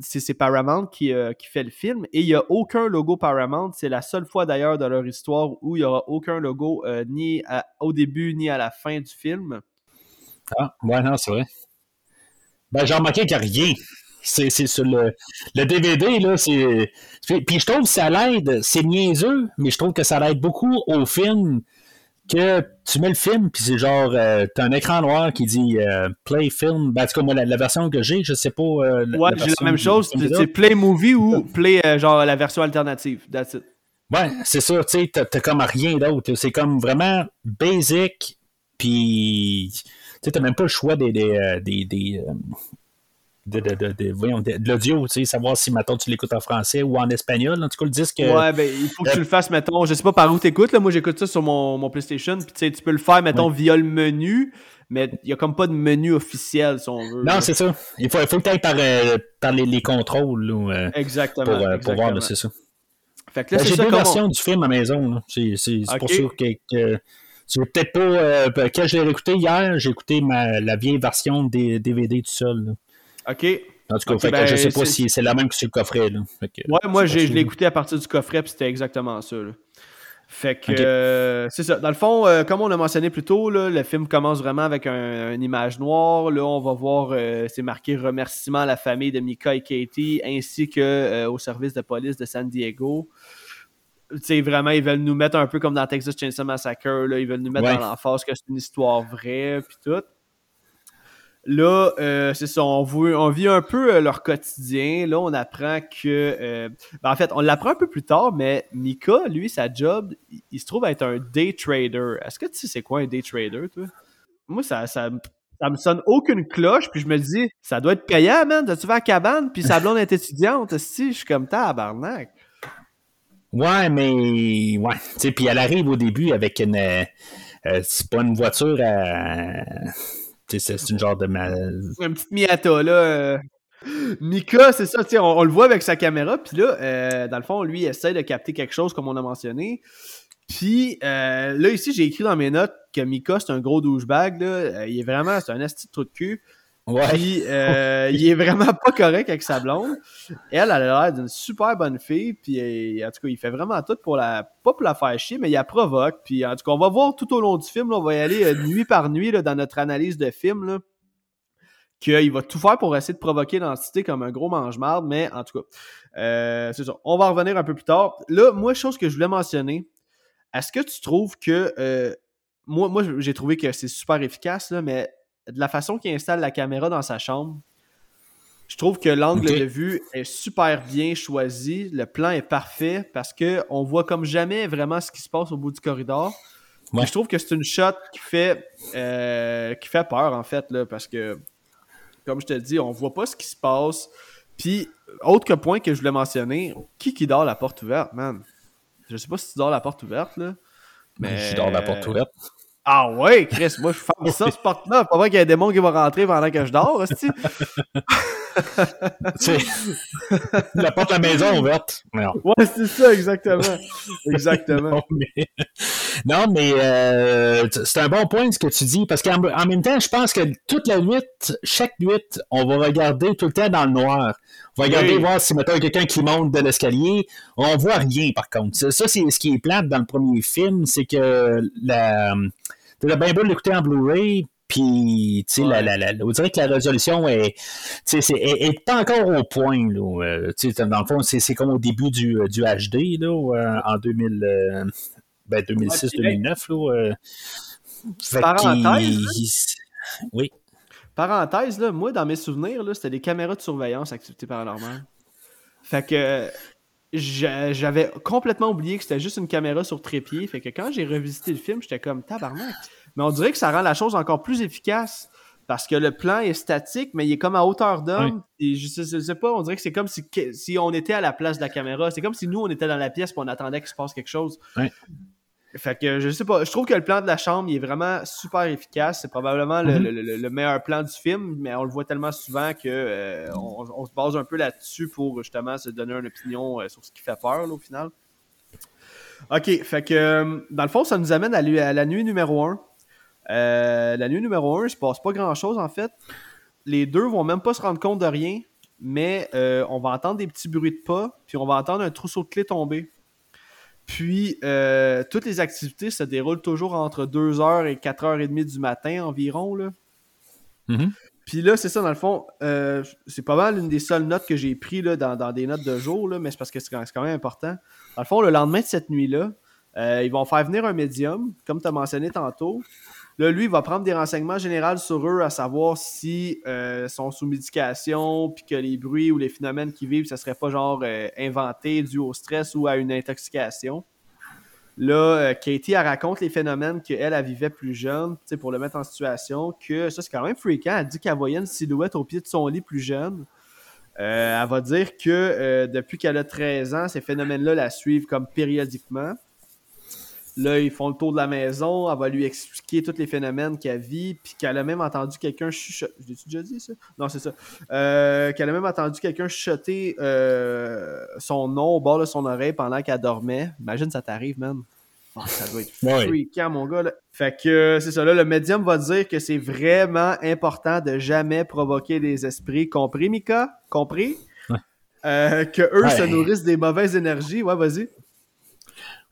c'est Paramount qui, qui, fait le film et il n'y a aucun logo Paramount. C'est la seule fois d'ailleurs dans leur histoire où il n'y aura aucun logo ni au début ni à la fin du film. Ah, ouais, non, c'est vrai. Ben, j'ai remarqué qu'il n'y a rien. C'est sur le, le DVD, là, c'est... Puis je trouve que ça l'aide, c'est niaiseux, mais je trouve que ça l'aide beaucoup au film que tu mets le film, puis c'est genre, euh, t'as un écran noir qui dit euh, Play Film. Ben, en tout cas, moi, la, version que j'ai, je sais pas. Euh, ouais, j'ai la même chose. C'est Play Movie ou Play, genre, la version alternative. That's it. Ouais, c'est ça, tu sais, t'as comme rien d'autre. C'est comme vraiment basic, puis tu sais, t'as même pas le choix des, des, des, des de, de, de, de l'audio, tu sais, savoir si, maintenant tu l'écoutes en français ou en espagnol. En tout cas, le disque. Ouais, ben, il faut que tu le fasses, mettons. Je sais pas par où t'écoutes, là. Moi, j'écoute ça sur mon, mon PlayStation. Puis, tu sais, tu peux le faire, mettons, via le menu, mais il y a comme pas de menu officiel, si on veut. Non, c'est ça. Il faut, il faut que tu ailles par, euh, par les, les, contrôles, là, exactement, pour, exactement. pour voir, c'est ça. Fait que là, ben, c'est J'ai deux versions du film à la maison. C'est okay. pour sûr que. que j'ai peut-être pas. Euh, quand je l'ai écouté hier, j'ai écouté ma, la vieille version des DVD tout seul. Là. OK. En tout cas, okay, ben, je sais pas si c'est la même que sur le coffret. Là. Que, ouais, moi, je l'ai écouté à partir du coffret, puis c'était exactement ça. Là. Fait que, okay. euh, c'est ça. Dans le fond, euh, comme on a mentionné plus tôt, là, le film commence vraiment avec un, une image noire. Là, on va voir, euh, c'est marqué remerciement à la famille de Mika et Katie, ainsi que euh, au service de police de San Diego. Tu sais, vraiment, ils veulent nous mettre un peu comme dans Texas Chainsaw Massacre. Là, ils veulent nous mettre ouais. dans l'emphase que c'est une histoire vraie, puis tout. Là, euh, c'est ça, on, vit un peu euh, leur quotidien. Là, on apprend que... Euh, ben, en fait, on l'apprend un peu plus tard, mais Mika, lui, sa job, il, se trouve être un day trader. Est-ce que tu sais c'est quoi un day trader, toi? Moi, ça, ça, ça me sonne aucune cloche, puis je me dis, ça doit être payant, man. Tu vas à la cabane, puis sa blonde est étudiante. Si, je suis comme tabarnak. Ouais, mais... Ouais, tu sais, puis elle arrive au début avec une... c'est pas une voiture à c'est une genre de mal. Un petit Miata, là. Euh... Mika, c'est ça, on, on, le voit avec sa caméra, puis là, euh, dans le fond, lui, il essaie de capter quelque chose, comme on a mentionné. Puis euh, là, ici, j'ai écrit dans mes notes que Mika, c'est un gros douchebag, là. Il est vraiment, c'est un esti de trou de cul. Ouais. Euh, il est vraiment pas correct avec sa blonde. Elle, elle a l'air d'une super bonne fille. Puis, en tout cas, il fait vraiment tout pour la... Pas pour la faire chier, mais il la provoque. Puis, en tout cas, on va voir tout au long du film. Là, on va y aller euh, nuit par nuit là, dans notre analyse de film. Qu'il va tout faire pour essayer de provoquer l'entité comme un gros mange-marde. Mais, en tout cas, euh, c'est ça. On va revenir un peu plus tard. Là, moi, chose que je voulais mentionner. Est-ce que tu trouves que... Euh, moi, moi j'ai trouvé que c'est super efficace, là, mais de la façon qu'il installe la caméra dans sa chambre, je trouve que l'angle okay. de vue est super bien choisi. Le plan est parfait parce que on voit comme jamais vraiment ce qui se passe au bout du corridor. Ouais. Je trouve que c'est une shot qui fait euh, qui fait peur en fait là, parce que comme je te dis, on voit pas ce qui se passe. Puis autre que point que je voulais mentionner, qui qui dort la porte ouverte, man? Je sais pas si tu dors la porte ouverte là. Mais je dors la porte ouverte. Ah ouais, Chris, moi je fais ça, ce porte-là. Pas vrai qu'il y a des démons qui vont rentrer pendant que je dors, aussi. la porte de la maison ouverte. Non. Ouais, c'est ça, exactement. Exactement. non, mais, non, mais euh, c'est un bon point ce que tu dis, parce qu'en en même temps, je pense que toute la nuit, chaque nuit, on va regarder tout le temps dans le noir. On va regarder Oui. voir si, mettons, quelqu'un qui monte de l'escalier. On voit rien, par contre. Ça, ça, c'est ce qui est plate dans le premier film, c'est que la... T'as bien beau l'écouter en Blu-ray, puis, tu sais, Ouais. la, la, la- on dirait que la résolution est, tu sais, c'est- est, pas encore au point, là. Euh, tu sais, dans le fond, c'est c'est comme au début du, du HD, là, euh, en 2000, euh, ben, 2006-2009, là. euh. Fait Parenthèse, là. il- Oui. Parenthèse, là, moi, dans mes souvenirs, là, c'était des caméras de surveillance activité paranormale. Fait que j'avais complètement oublié que c'était juste une caméra sur trépied. Fait que quand j'ai revisité le film, j'étais comme tabarnak. Mais on dirait que ça rend la chose encore plus efficace. Parce que le plan est statique, mais il est comme à hauteur d'homme. Et je sais, je sais pas, on dirait que c'est comme si, on était à la place de la caméra. C'est comme si nous, on était dans la pièce et on attendait qu'il se passe quelque chose. Fait que je sais pas, je trouve que le plan de la chambre, il est vraiment super efficace. C'est probablement le, Mhm. le- le- le meilleur plan du film, mais on le voit tellement souvent que euh, on, on se base un peu là-dessus pour justement se donner une opinion euh, sur ce qui fait peur là, au final. Ok, fait que euh, dans le fond, ça nous amène à, la nuit numéro 1. la nuit numéro 1, il se passe pas grand chose en fait. Les deux vont même pas se rendre compte de rien, mais on va entendre des petits bruits de pas, puis on va entendre un trousseau de clés tomber. Puis, euh, toutes les activités se déroulent toujours entre 2h et 4h30 du matin environ. Là. Mhm. Puis là, c'est ça, dans le fond, euh, c'est pas mal une des seules notes que j'ai prises là, dans, dans des notes de jour, là, mais c'est parce que c'est quand c'est quand même important. Dans le fond, le lendemain de cette nuit-là, euh, ils vont faire venir un médium, comme tu as mentionné tantôt. Là, lui, il va prendre des renseignements généraux sur eux, à savoir si euh, sont sous médication, puis que les bruits ou les phénomènes qu'ils vivent, ça serait pas genre euh, inventé dû au stress ou à une intoxication. Là, euh, Katie, raconte les phénomènes qu'elle, elle vivait plus jeune, pour le mettre en situation, que ça, c'est quand même fréquent. Elle dit qu'elle voyait une silhouette au pied de son lit plus jeune. Elle va dire que depuis qu'elle a 13 ans, ces phénomènes-là la suivent comme périodiquement. Là, ils font le tour de la maison, elle va lui expliquer tous les phénomènes qu'elle vit, puis qu'elle a même entendu quelqu'un chuchoter. Je l'ai déjà dit ça? Non, c'est ça. Euh, qu'elle a même entendu quelqu'un chuchoter son nom au bord de son oreille pendant qu'elle dormait. Imagine ça t'arrive, man. Oh, ça doit être freakant, mon gars. Là. Fait que c'est ça, là, le médium va dire que c'est vraiment important de jamais provoquer des esprits. Compris, Mika? Compris? Euh, que eux se nourrissent des mauvaises énergies. Ouais, vas-y.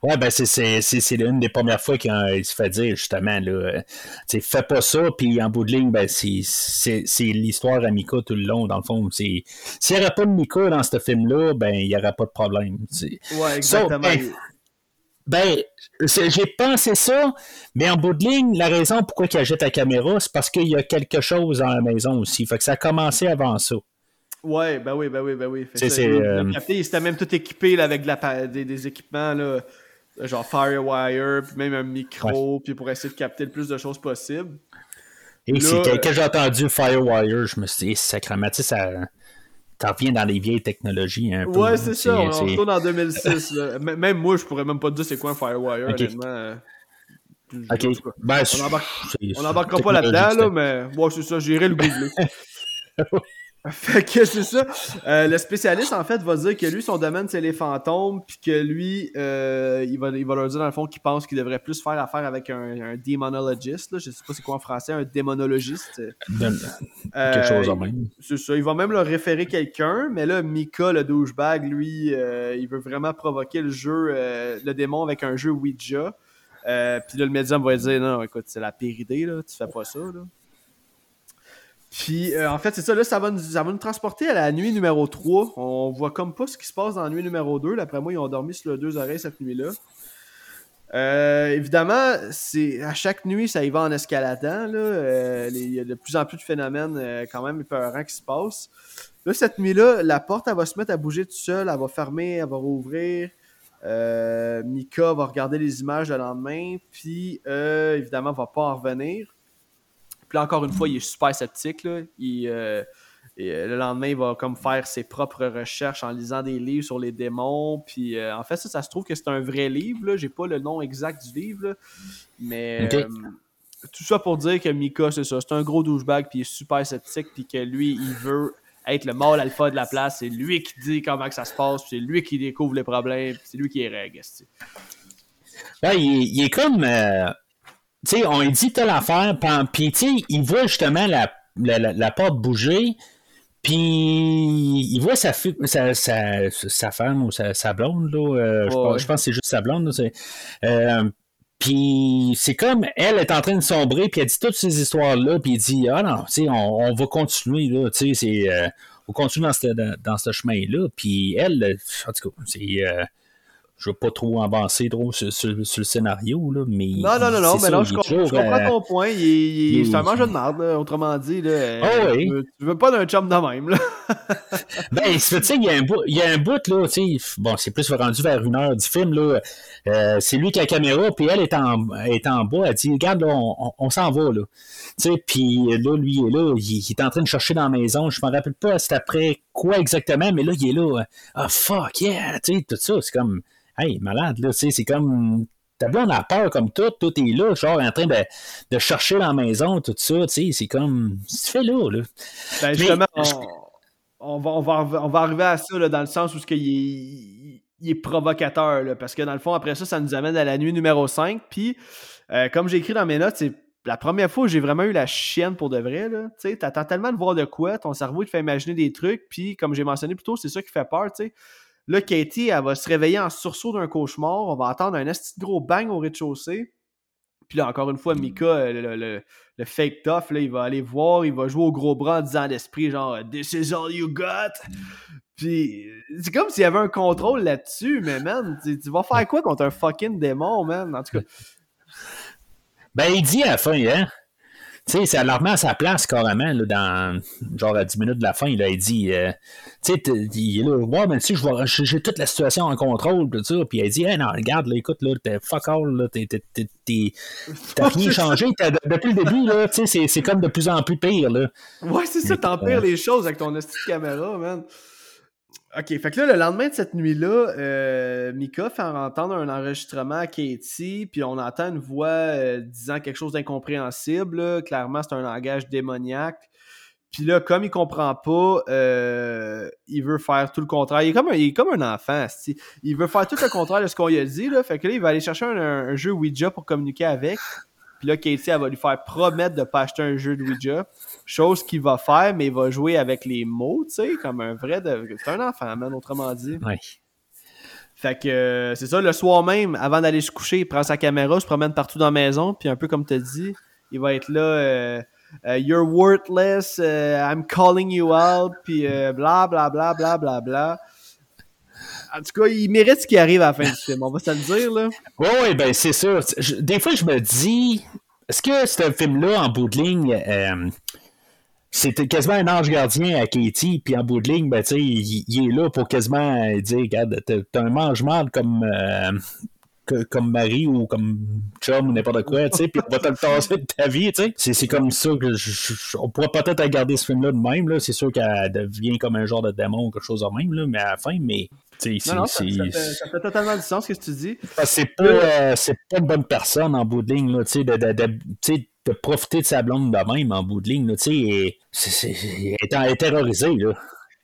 Ouais, ben c'est l'une des premières fois qu'il se fait dire justement là, fais pas ça, puis en bout de ligne, ben c'est l'histoire à Mika tout le long, dans le fond. S'il n'y aurait pas de Mika dans ce film-là, ben il n'y aurait pas de problème. Ouais, exactement. Ben, ben, j'ai pensé ça, mais en bout de ligne, la raison pourquoi il jette la caméra, c'est parce qu'il y a quelque chose dans la maison aussi. Fait que ça a commencé avant ça. Ouais, ben oui, ben oui, ben oui. C'est, euh, il s'était même tout équipé là, avec des, équipements, là, genre Firewire, puis même un micro, puis pour essayer de capter le plus de choses possible. Et c'est quand j'ai entendu Firewire, je me suis dit, sacrément, ça t'en reviens dans les vieilles technologies un peu. Ouais, c'est ça, on retourne en 2006. Même moi, je pourrais même pas te dire c'est quoi un Firewire, honnêtement. Ok. Ben, on n'embarquera pas là-dedans, là, mais moi, c'est ça, j'irai le googler. Fait que c'est ça. Euh, le spécialiste, en fait, va dire que lui, son domaine, c'est les fantômes, puis que lui, euh, il, va, il va leur dire, dans le fond, qu'il pense qu'il devrait plus faire affaire avec un, un démonologiste. Là. Je sais pas c'est quoi en français, un démonologiste. Euh, quelque chose en même. C'est ça. Il va même leur référer quelqu'un, mais là, Mika, le douchebag, lui, il veut vraiment provoquer le jeu, le démon avec un jeu Ouija. puis là, le médium va dire, non, écoute, c'est la pire idée, là. Tu fais pas ça, là. Puis, euh, en fait, c'est ça, là, ça va, nous, ça va nous transporter à la nuit numéro 3. On voit comme pas ce qui se passe dans la nuit numéro 2. D'après moi, ils ont dormi sur deux oreilles cette nuit-là. Euh, évidemment, c'est à chaque nuit, ça y va en escaladant. Là. Euh, il y a de plus en plus de phénomènes quand même épeurants qui se passent. Là, cette nuit-là, la porte, elle va se mettre à bouger toute seule. Elle va fermer, elle va rouvrir. Mika va regarder les images le lendemain. Puis, évidemment, elle va pas en revenir. Puis encore une fois, il est super sceptique. Là. Il, euh, euh, le lendemain, il va comme faire ses propres recherches en lisant des livres sur les démons. Puis euh, en fait, ça, ça se trouve que c'est un vrai livre. J'ai pas le nom exact du livre. Mais tout ça pour dire que Mika, c'est ça. C'est un gros douchebag. Puis il est super sceptique. Puis que lui, il veut être le mâle alpha de la place. C'est lui qui dit comment que ça se passe. C'est lui qui découvre les problèmes. C'est lui qui est règle. Ouais, il, est comme tu sais, on lui dit telle affaire, puis tu sais, il voit justement la, la, porte bouger, puis il voit sa, sa, sa, sa femme ou sa, blonde, là, euh, je, pense, que c'est juste sa blonde, euh, puis c'est comme, elle est en train de sombrer, puis elle dit toutes ces histoires-là, puis il dit, ah non, tu sais, on, on, va continuer, là, tu sais, c'est... Euh, on continue dans ce, dans, ce chemin-là, puis elle, en tout cas, c'est je veux pas trop avancer trop sur, le scénario, là, mais. Non, non, non, non, mais non, je, comprends ton point. Il, est, c'est un mangeur de marde, autrement dit. Là, oh, oui. tu, veux, pas d'un chum de même, là. ben, tu sais, il y a un bout, il y a un bout, là, tu sais, bon, c'est plus rendu vers une heure du film, là. Euh, c'est lui qui a la caméra, puis elle est en, est en bas, elle dit, regarde, là, on, on, s'en va, là. Tu sais, puis là, lui, il est là, il, est en train de chercher dans la maison, je me rappelle pas c'est après quoi exactement, mais là, il est là, ah, fuck, yeah, tu sais, tout ça, c'est comme hey, malade, là, tu sais, c'est comme. Ta blonde a peur comme tout, tout est là, genre en train de, de chercher dans la maison, tout ça, tu sais, c'est comme. Tu fais là, là. Ben, justement, on, va, on, va, on va arriver à ça, là, dans le sens où ce qu'il est, il est provocateur, là, parce que dans le fond, après ça, ça nous amène à la nuit numéro 5. Puis, euh, comme j'ai écrit dans mes notes, c'est la première fois où j'ai vraiment eu la chienne pour de vrai. Tu sais, t'attends tellement de voir de quoi, ton cerveau te fait imaginer des trucs, puis comme j'ai mentionné plus tôt, c'est ça qui fait peur, tu sais. Là, Katie, elle va se réveiller en sursaut d'un cauchemar. On va attendre un esti gros bang au rez-de-chaussée. Puis là, encore une fois, Mika, euh, le, fake tough, là, il va aller voir, il va jouer au gros bras en disant à l'esprit, genre, This is all you got. Puis, c'est comme s'il y avait un contrôle là-dessus, mais man, tu, vas faire quoi contre un fucking démon, man? En tout cas. Ben, il dit à la fin, hein? Tu sais, c'est alarmant à sa place, carrément, là, dans genre à 10 minutes de la fin. Là, il dit, euh, tu sais, il est là, ouais, mais tu sais, j'ai toute la situation en contrôle, tout ça. Puis il dit, hey, non, regarde, là, écoute, là, t'es fuck all, là, t'as rien changé. depuis le début, là, tu sais, c'est comme de plus en plus pire, là. Ouais, c'est ça, t'empires les choses avec ton de caméra, man. OK, fait que là, le lendemain de cette nuit-là, euh, Mika fait entendre un enregistrement à Katie, puis on entend une voix euh, disant quelque chose d'incompréhensible. Clairement, c'est un langage démoniaque. Puis là, comme il comprend pas, euh, il veut faire tout le contraire. Il est comme un, enfant. Il veut faire tout le contraire de ce qu'on lui a dit. Là. Fait que là, il va aller chercher un jeu Ouija pour communiquer avec. Puis là, Katie, elle va lui faire promettre de pas acheter un jeu de Ouija. Chose qu'il va faire, mais il va jouer avec les mots, tu sais, comme un vrai. De... C'est un enfant, man, autrement dit. Oui. Fait que euh, c'est ça, le soir même, avant d'aller se coucher, il prend sa caméra, se promène partout dans la maison, puis un peu comme tu dit, il va être là. Euh, euh, You're worthless, I'm calling you out, puis bla bla bla bla bla bla. En tout cas, il mérite ce qui arrive à la fin du film, on va se le dire, là. Oui, oui, ben c'est sûr. des fois, je me dis, est-ce que ce film-là, en bout de ligne, euh, c'était quasiment un ange gardien à Katie, puis en bout de ligne, ben, tu sais, il, est là pour quasiment dire, regarde, t'as un mange-mal comme, euh, comme mari ou comme chum ou n'importe quoi, tu sais, puis on va te le tasser de ta vie, tu sais. C'est comme ça que je, on pourrait peut-être regarder ce film-là de même, là. C'est sûr qu'elle devient comme un genre de démon ou quelque chose de même, là, mais à la fin, mais. Non, non, ça, fait, ça, fait, totalement du sens ce que tu dis. C'est pas, euh, pas une bonne personne en bout de ligne, là, tu sais, de, de, de, de, profiter de sa blonde de même en bout de ligne, sais, et, est terrorisé, là.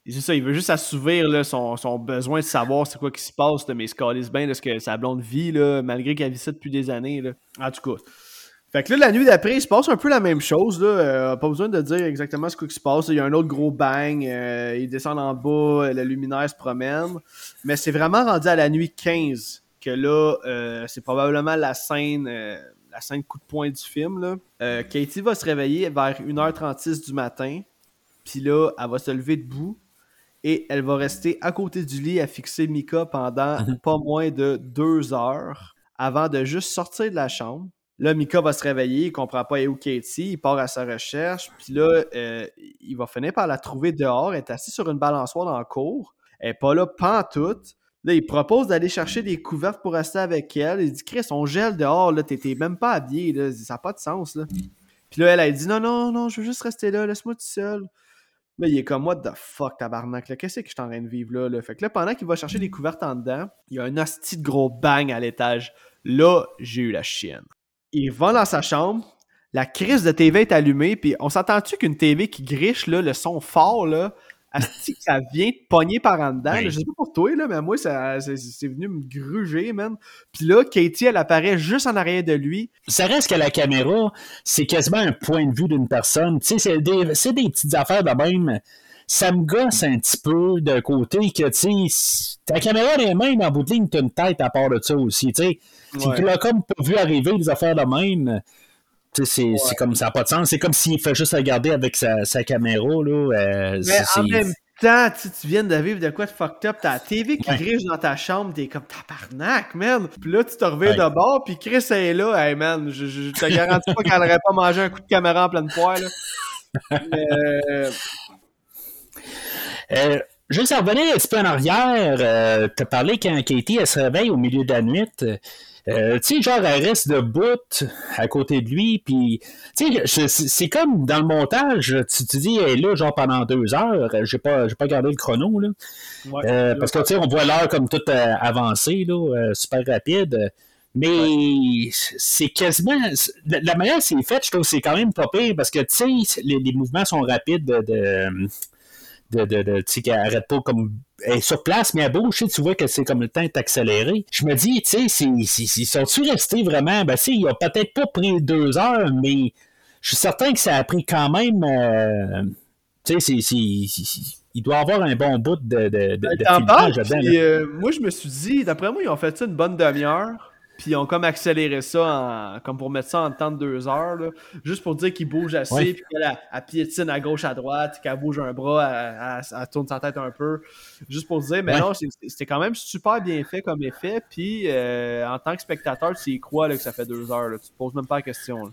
C'est ça, il veut juste assouvir là, son, besoin de savoir c'est quoi qui se passe, mais il se calisse bien de ce que sa blonde vit, là, malgré qu'elle vit ça depuis des années. Là. En tout cas. Fait que là, la nuit d'après, il se passe un peu la même chose. Là. Euh, pas besoin de dire exactement ce qui se passe. Il y a un autre gros bang. Euh, ils descendent en bas, le luminaire se promène. Mais c'est vraiment rendu à la nuit 15 que là, euh, c'est probablement la scène, la scène coup de poing du film. Là. Katie va se réveiller vers 1h36 du matin. Puis là, elle va se lever debout et elle va rester à côté du lit à fixer Mika pendant mhm. pas moins de deux heures avant de juste sortir de la chambre. Là, Mika va se réveiller, il comprend pas où Katie, il part à sa recherche, puis là, euh, il va finir par la trouver dehors, elle est assise sur une balançoire dans le cour, elle est pas là pantoute. Là, il propose d'aller chercher des couvertes pour rester avec elle. Il dit Chris, on gèle dehors, là, t'es même pas habillé, là. ça n'a pas de sens. Là. Puis là, elle a dit Non, non, non, je veux juste rester là, laisse-moi tout seul. Là, il est comme, what the fuck, tabarnak, qu'est-ce que je suis en train de vivre là, là? Fait que là, pendant qu'il va chercher des couvertes en dedans, il y a un hostie de gros bang à l'étage. Là, j'ai eu la chienne. Il va dans sa chambre, la crise de TV est allumée, puis on s'entend-tu qu'une TV qui griche, là, le son fort, là, ça vient te pogner par en dedans. je sais pas pour toi, là, mais moi, ça, c'est venu me gruger, man. Puis là, Katie, elle apparaît juste en arrière de lui. Ça reste que la caméra, c'est quasiment un point de vue d'une personne. Tu sais, c'est des, des, petites affaires de même. Ça me gosse un petit peu de côté que, tu sais, ta caméra est même en bout de ligne, t'as une tête à part de ça aussi, tu sais. Tu l'as comme pas vu arriver des affaires de même. C'est comme ça n'a pas de sens. C'est comme s'il fait juste regarder avec sa, sa caméra. Là, euh, Mais en même temps, tu viens de vivre de quoi de fucked up. T'as la TV qui ouais. dans ta chambre, t'es comme tabarnak, man. Puis là, tu te reviens de bord, puis Chris est là. Hey man, je, je te garantis pas qu'elle n'aurait pas mangé un coup de caméra en pleine poire. Euh... Euh, juste à revenir un petit peu en arrière, euh, t'as parlé quand Katie elle se réveille au milieu de la nuit. Euh, tu sais, genre, elle reste debout à côté de lui, puis, tu sais, c'est comme dans le montage, tu te dis, elle est là, genre, pendant deux heures, j'ai pas, pas gardé le chrono, là. Euh, parce que, tu sais, on voit l'heure comme tout euh, avancé, là, super rapide. Mais c'est quasiment. La manière c'est fait, je trouve c'est quand même pas pire parce que, tu sais, les, mouvements sont rapides de de, de, de tu sais, qu'elle arrête pas comme est sur place, mais elle bouge, tu vois que c'est comme le temps est accéléré. Je me dis, tu sais, ils sont-ils restés vraiment, ben, tu il a peut-être pas pris deux heures, mais je suis certain que ça a pris quand même, euh, tu sais, il doit avoir un bon bout de, de, de, de filmage dedans. Euh, moi, je me suis dit, d'après moi, ils ont fait ça une bonne demi-heure. Puis ils ont comme accéléré ça, comme pour mettre ça en temps de deux heures, juste pour dire qu'il bouge assez, puis qu'elle piétine à gauche, à droite, qu'elle bouge un bras, elle, tourne sa tête un peu, juste pour dire, mais non, c'était quand même super bien fait comme effet, puis euh, en tant que spectateur, tu y crois que ça fait deux heures, tu te poses même pas la question. Là.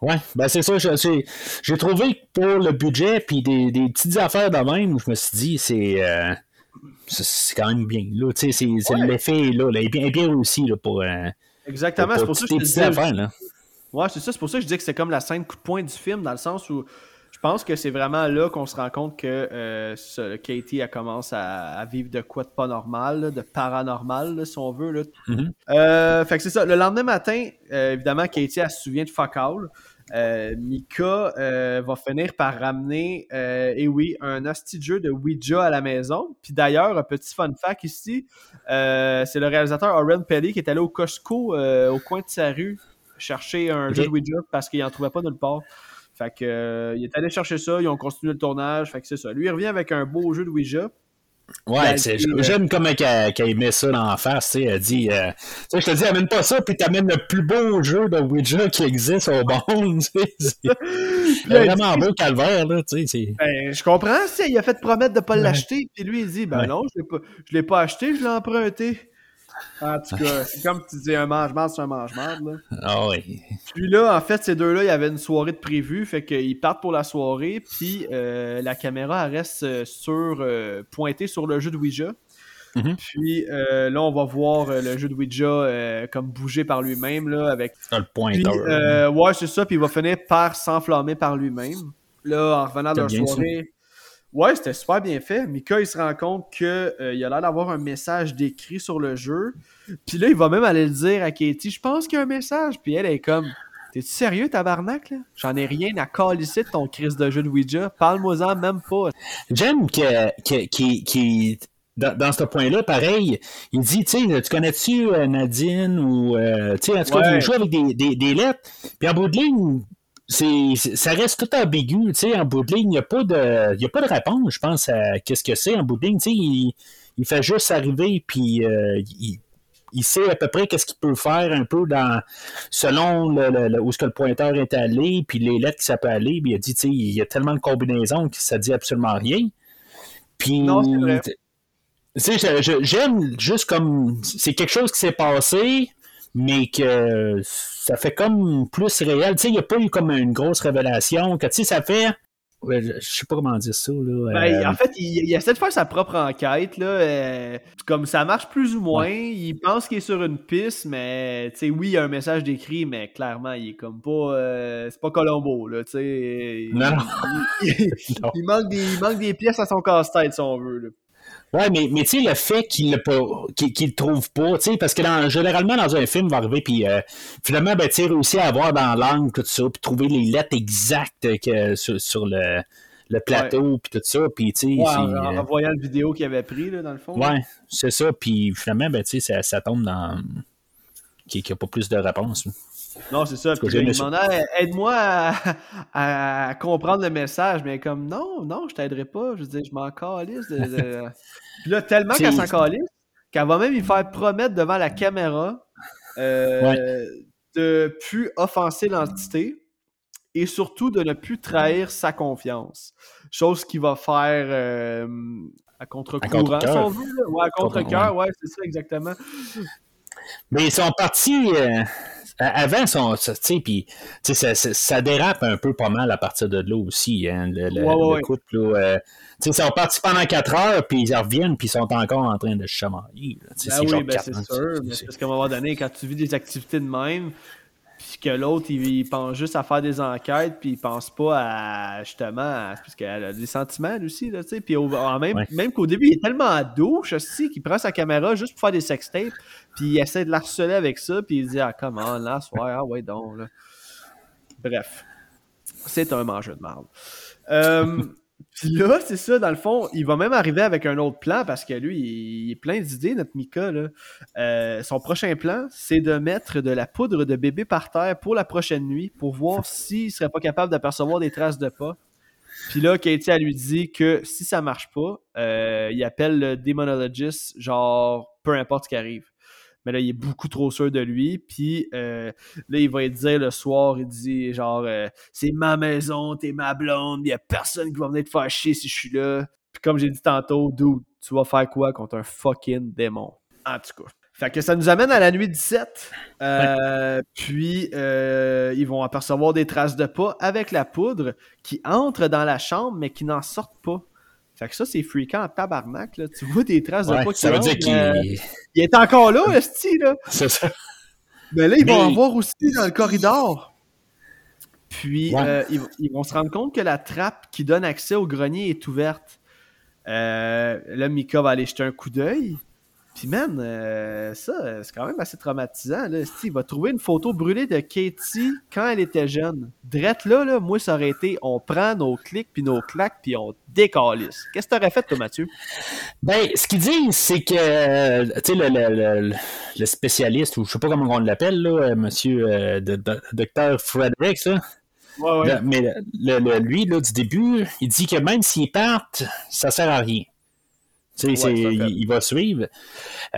Ouais, ben c'est ça. J'ai trouvé pour le budget puis des, des, petites affaires de même, je me suis dit, c'est. Euh, c'est quand même bien. Là, c'est, l'effet là, là, est bien, bien réussi là, pour. Euh, Exactement, c'est pour ça que je disais, affaires, là. Ouais, c'est ça, c'est pour ça que je dis que c'est comme la scène coup de poing du film, dans le sens où je pense que c'est vraiment là qu'on se rend compte que euh, Katie a commencé à, vivre de quoi de pas normal, de paranormal, si on veut. Là. Mm-hmm. Euh, fait que c'est ça. Le lendemain matin, euh, évidemment, Katie, elle se souvient de fuck Mika va finir par ramener, et oui, un hostie de jeu de Ouija à la maison. Puis d'ailleurs, un petit fun fact ici, c'est le réalisateur Oren Pelly qui est allé au Costco au coin de sa rue chercher un jeu de Ouija parce qu'il n'en trouvait pas nulle part. Fait que, euh, il est allé chercher ça, ils ont continué le tournage, fait que c'est ça. Lui, il revient avec un beau jeu de Ouija. Ouais, c'est, j'aime comment qu'elle met ça dans la face, tu sais, elle dit, euh, tu sais, je te dis, amène pas ça, puis t'amènes le plus beau jeu de Ouija qui existe au monde, tu sais, c'est vraiment beau calvaire, là, tu sais. Ben, je comprends, il a fait promettre de pas l'acheter, puis lui, il dit, ben non, je l'ai pas, je l'ai pas acheté, je l'ai emprunté. En tout cas, c'est comme tu dis, un mange-marde, c'est un mange-marde. Ah oui. Puis là, en fait, ces deux-là, il y avait une soirée de prévue, fait qu'ils partent pour la soirée, puis euh, la caméra reste euh, sur, euh, pointée sur le jeu de Ouija. Mm-hmm. Puis là, on va voir le jeu de Ouija comme bouger par lui-même, là, avec... le pointeur. ouais, c'est ça, puis il va finir par s'enflammer par lui-même. Là, en revenant de la soirée... Ouais, c'était super bien fait. Mika, il se rend compte qu'il euh, a l'air d'avoir un message décrit sur le jeu. Puis là, il va même aller le dire à Katie Je pense qu'il y a un message. Puis elle est comme T'es-tu sérieux, tabarnak là? J'en ai rien à calisser de ton crise de jeu de Ouija. Parle-moi-en même pas. J'aime que, qui, dans, ce point-là, pareil, il dit, tu sais, tu connais-tu euh, Nadine ou, euh, tu sais, en tout cas, il joue avec des, des, des, lettres. Puis en bout de ligne, c'est, ça reste tout ambigu, tu sais, en bout de ligne, il n'y a, pas de, a pas de réponse, je pense, à qu'est-ce que c'est en bout de ligne, tu sais, il, il, fait juste arriver, puis euh, il, il, sait à peu près qu'est-ce qu'il peut faire un peu dans, selon le, où ce que le pointeur est allé, puis les lettres que ça peut aller, puis il a dit, tu sais, il y a tellement de combinaisons que ça dit absolument rien. Puis, non, c'est vrai. Tu sais, j'aime juste comme, c'est quelque chose qui s'est passé, mais que ça fait comme plus réel. Tu sais, il n'y a pas eu comme une grosse révélation, que tu sais, ça fait. je sais pas comment dire ça. Là. Ben, euh, en fait, il, essaie de faire sa propre enquête. Là, euh, comme ça marche plus ou moins. Il pense qu'il est sur une piste, mais tu sais, oui, il y a un message décrit, mais clairement, il est comme pas. Euh, c'est pas Colombo. Là. Non. Il, manque des, il manque des pièces à son casse-tête, si on veut. Là. Ouais, mais, mais tu sais, le fait qu'il ne qu le trouve pas, tu sais, parce que dans, généralement, dans un film, il va arriver, puis euh, finalement, ben, tu réussi à avoir dans l'angle, tout ça, puis trouver les lettres exactes que, sur, sur le, le plateau, puis tout ça, puis tu sais... Ouais, en, en, euh, voyant la vidéo qu'il avait pris, là, dans le fond. Ouais, c'est ça, puis finalement, ben, tu sais, ça, ça tombe dans... qu'il n'y a pas plus de réponses. Non, c'est ça. Puis il demandait aide-moi à, comprendre le message. Mais comme non, non, je t'aiderai pas. Je veux dire, je m'en calisse. De, Puis là, tellement qu'elle s'en calisse, qu'elle va même lui faire promettre devant la caméra euh, de plus offenser l'entité et surtout de ne plus trahir sa confiance. Chose qui va faire euh, à contre-courant, si on veut. Ouais, à contre-coeur, ouais, c'est ça exactement. Mais ils sont partis. Euh, avant, son, puis ça, ça, dérape un peu pas mal à partir de là aussi, hein, le, le, ouais, couple. Là, euh, ils sont partis pendant 4 heures, puis ils reviennent, puis ils sont encore en train de se chamailler. Ben oui, ben c'est sûr. parce qu'à un moment donné, quand tu vis des activités de même, puis que l'autre, il, pense juste à faire des enquêtes, puis il pense pas à, justement, à, parce qu'elle a des sentiments aussi, là, tu sais. Puis même, même qu'au début, il est tellement à douche aussi qu'il prend sa caméra juste pour faire des sextapes, puis il essaie de l'harceler avec ça, puis il dit, ah, comment, là, soir, ah, ouais, donc, là. Bref. C'est un mangeur de marde. Euh, Puis là, c'est ça, dans le fond, il va même arriver avec un autre plan parce que lui, il, est plein d'idées, notre Mika. Là. Euh, son prochain plan, c'est de mettre de la poudre de bébé par terre pour la prochaine nuit pour voir s'il serait pas capable d'apercevoir des traces de pas. Puis là, Katie, elle lui dit que si ça marche pas, euh, il appelle le démonologiste, genre peu importe ce qui arrive. Mais là, il est beaucoup trop sûr de lui. Puis là, il va dire le soir, il dit genre, c'est ma maison, t'es ma blonde, il y a personne qui va venir te faire chier si je suis là. Puis comme j'ai dit tantôt, dude, tu vas faire quoi contre un fucking démon? En tout cas. Fait que ça nous amène à la nuit 17. Euh, puis, euh, ils vont apercevoir des traces de pas avec la poudre qui entrent dans la chambre, mais qui n'en sortent pas. Fait que ça, c'est fréquent en tabarnak. Là. Tu vois des traces de pas qui Ça veut dire qu'il euh, il est encore là, style. Là. C'est ça. Mais là, ils vont en voir aussi dans le corridor. Puis, Ouais. euh, ils, ils vont se rendre compte que la trappe qui donne accès au grenier est ouverte. Euh, là, Mika va aller jeter un coup d'œil. Puis, man, euh, ça, c'est quand même assez traumatisant. Là. Il va trouver une photo brûlée de Katie quand elle était jeune. Drette là, là, moi, ça aurait été on prend nos clics puis nos claques puis on décalisse. Qu'est-ce que t'aurais fait, toi, Mathieu? Ben, ce qu'ils disent, c'est que, euh, tu sais, le, le, le, le spécialiste, ou je sais pas comment on l'appelle, là, euh, monsieur euh, de, de- docteur Fredericks, là, Ouais, mais lui, là, du début, il dit que même s'ils partent, ça sert à rien. Tu sais, Ouais, il, il va suivre.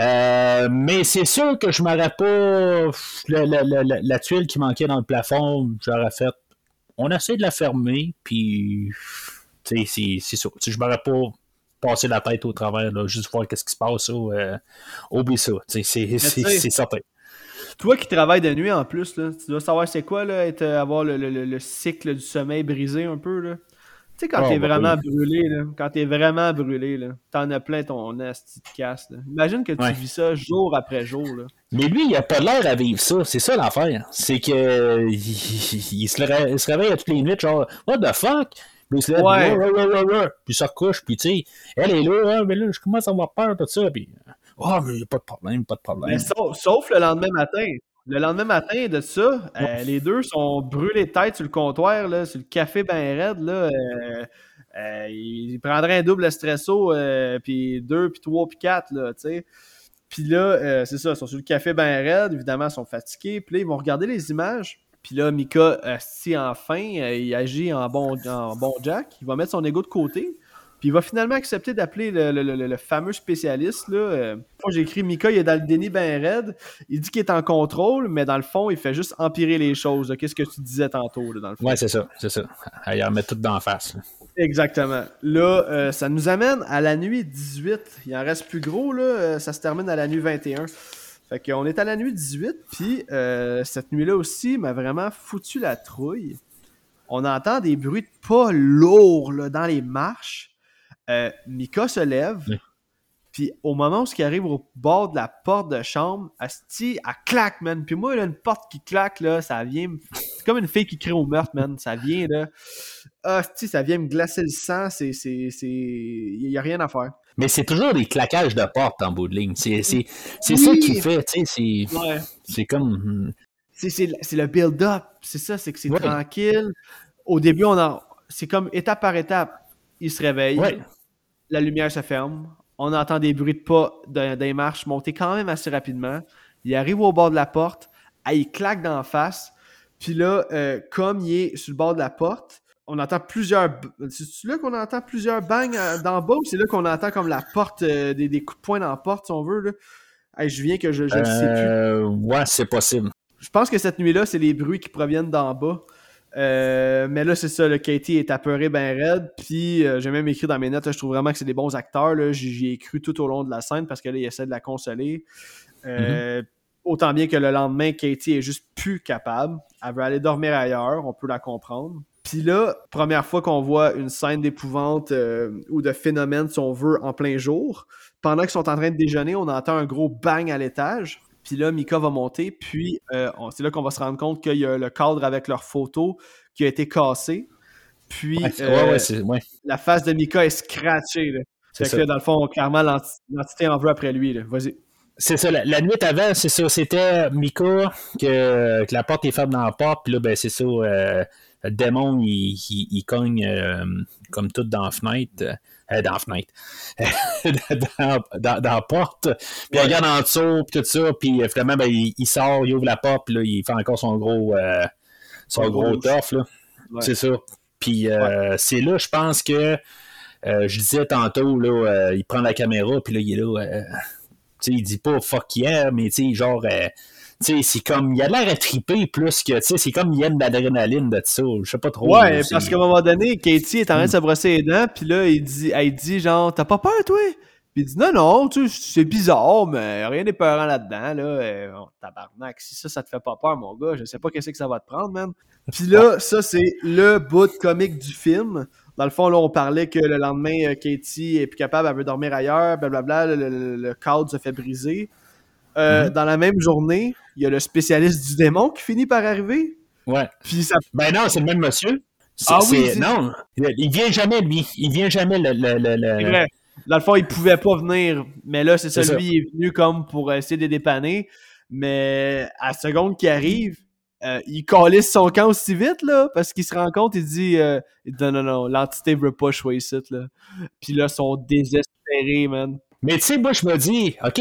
Euh, mais c'est sûr que je m'aurais pas. La, la- la- la- la tuile qui manquait dans le plafond, j'aurais fait. On essaie de la fermer, puis. Tu sais, c'est- sais, je m'aurais pas passé la tête au travers, là, juste voir qu'est-ce qui se passe. Là, euh, oublie ça. C'est- certain. Toi qui travailles de nuit en plus, là, tu dois savoir c'est quoi là, être, avoir le, le- le- le cycle du sommeil brisé un peu. Là. Tu sais, quand Oh, t'es vraiment brûlé, là, quand t'es vraiment brûlé, là, t'en as plein ton asti de casse. Là. Imagine que tu Ouais. vis ça jour après jour. Là. Mais lui, il a pas l'air à vivre ça. C'est ça l'affaire. C'est que il, il- il se ré- il se réveille à toutes les nuits, genre What the fuck? Puis il se lève, Ouais. puis il se recouche, puis tu sais, elle est là, ah, mais là, je commence à avoir peur de ça, puis oh, mais y a pas de problème, pas de problème. Mais sauf, sauf le lendemain matin. Le lendemain matin de ça, euh, les deux sont brûlés de tête sur le comptoir, là, sur le café ben raide. Là, euh, euh, ils prendraient un double espresso, euh, puis deux, puis trois, puis quatre, là. Puis là, c'est ça, ils sont sur le café ben raide, évidemment, ils sont fatigués. Puis là, ils vont regarder les images. Puis là, Mika, si enfin, il agit en bon, en bon Jack, il va mettre son ego de côté. Puis il va finalement accepter d'appeler le, le- le- le fameux spécialiste. Là. Euh, moi, j'ai écrit Mika, il est dans le déni ben raide. Il dit qu'il est en contrôle, mais dans le fond, il fait juste empirer les choses. Qu'est-ce que tu disais tantôt, là, dans le fond? Ouais, c'est ça, c'est ça. Elle en met tout d'en face. là. Exactement. Là, euh, ça nous amène à la nuit 18. Il en reste plus gros, là. euh, ça se termine à la nuit 21. Fait qu'on est à la nuit 18, puis euh, cette nuit-là aussi m'a vraiment foutu la trouille. On entend des bruits de pas lourds là, dans les marches. Euh, Mika se lève, Oui. puis au moment où il arrive au bord de la porte de chambre, Asti, elle claque, man. Puis moi, là, une porte qui claque, là, ça vient... C'est comme une fille qui crie au meurtre, man. Ça vient, là... Asti, ça vient me glacer le sang. C'est... c'est, c'est... Il n'y a rien à faire. Mais c'est toujours des claquages de porte en bout de ligne. C'est c'est- c'est Oui. ça qui fait, tu sais, c'est- Ouais. c'est comme. hmm, c'est, c'est, c'est le build-up. C'est ça, c'est que c'est Ouais. tranquille. Au début, on en, c'est comme étape par étape. Il se réveille, Ouais. La lumière se ferme, on entend des bruits de pas d'un- des marches monter quand même assez rapidement. Il arrive au bord de la porte, ah, il claque d'en face. Puis là, euh, comme il est sur le bord de la porte, on entend plusieurs. C'est là qu'on entend plusieurs bangs euh, d'en bas ou c'est là qu'on entend comme la porte, euh, des, des coups de poing dans la porte, si on veut. Là? Hey, je viens que je ne sais plus. Ouais, c'est possible. Je pense que cette nuit-là, c'est les bruits qui proviennent d'en bas. Euh, mais là, c'est ça, le Katie est apeuré ben raide. Puis euh, j'ai même écrit dans mes notes, là, je trouve vraiment que c'est des bons acteurs. J'y ai cru tout au long de la scène parce que là, il essaie de la consoler. Euh, Autant bien que le lendemain, Katie est juste plus capable. Elle veut aller dormir ailleurs, on peut la comprendre. Puis là, première fois qu'on voit une scène d'épouvante ou de phénomène, si on veut, en plein jour. Pendant qu'ils sont en train de déjeuner, on entend un gros bang à l'étage. Puis là, Mika va monter. Puis euh, c'est là qu'on va se rendre compte qu'il y a le cadre avec leur photo qui a été cassé. Puis Ouais, euh, ouais, ouais, la face de Mika est scratchée. Là. c'est Fait ça. que là, dans le fond, clairement, l'enti- l'entité en veut après lui. Vas-y. C'est ça, la, la nuit avant, c'est ça, c'était Mika que, que la porte est ferme dans la porte, puis là, ben c'est ça, euh, le démon, il, il, il cogne comme tout dans la fenêtre, euh, dans la fenêtre, dans, dans, dans la porte, puis il regarde en dessous, puis tout ça, puis euh, finalement, ben, il, il sort, il ouvre la porte, puis là, il fait encore son gros, euh, son gros tough, là. Ouais. C'est ça. Puis euh, c'est là, je pense que, je disais tantôt, là, il prend la caméra, puis là, il est là, euh, sais, il dit pas fuck yeah, mais tu sais, genre, euh, tu c'est comme, il a l'air à triper plus que, c'est comme il aime l'adrénaline de ça, je sais pas trop. Ouais, parce qu'à un moment donné, Katie est en train de se brosser les dents, puis là, il dit, elle dit genre, t'as pas peur, toi? Puis il dit, non, non, tu sais, c'est bizarre, mais rien n'est peurant là-dedans, là. Euh, oh, tabarnak, si ça, ça te fait pas peur, mon gars, je sais pas qu'est-ce que ça va te prendre, même. Puis là, ça, c'est le bout comique du film. Dans le fond, là, on parlait que le lendemain, euh, Katie est plus capable, elle veut dormir ailleurs, blablabla, le, le, le cadre se fait briser. Euh, Mhm. Dans la même journée, il y a le spécialiste du démon qui finit par arriver. Ouais. Puis ça. Ben non, c'est le même monsieur. Ah oui, Non, il vient jamais, lui. Il vient jamais, le... le, le, vrai. Dans le fond, il pouvait pas venir. Mais là, c'est ça, C'est ça. lui il est venu comme pour essayer de dépanner. Mais à la seconde qui arrive, euh, il calisse son camp aussi vite, là, parce qu'il se rend compte, il dit, euh, non, non, non, l'entité veut pas jouer ici, là. Puis là, ils sont désespérés, man. Mais tu sais, moi, je me dis, OK,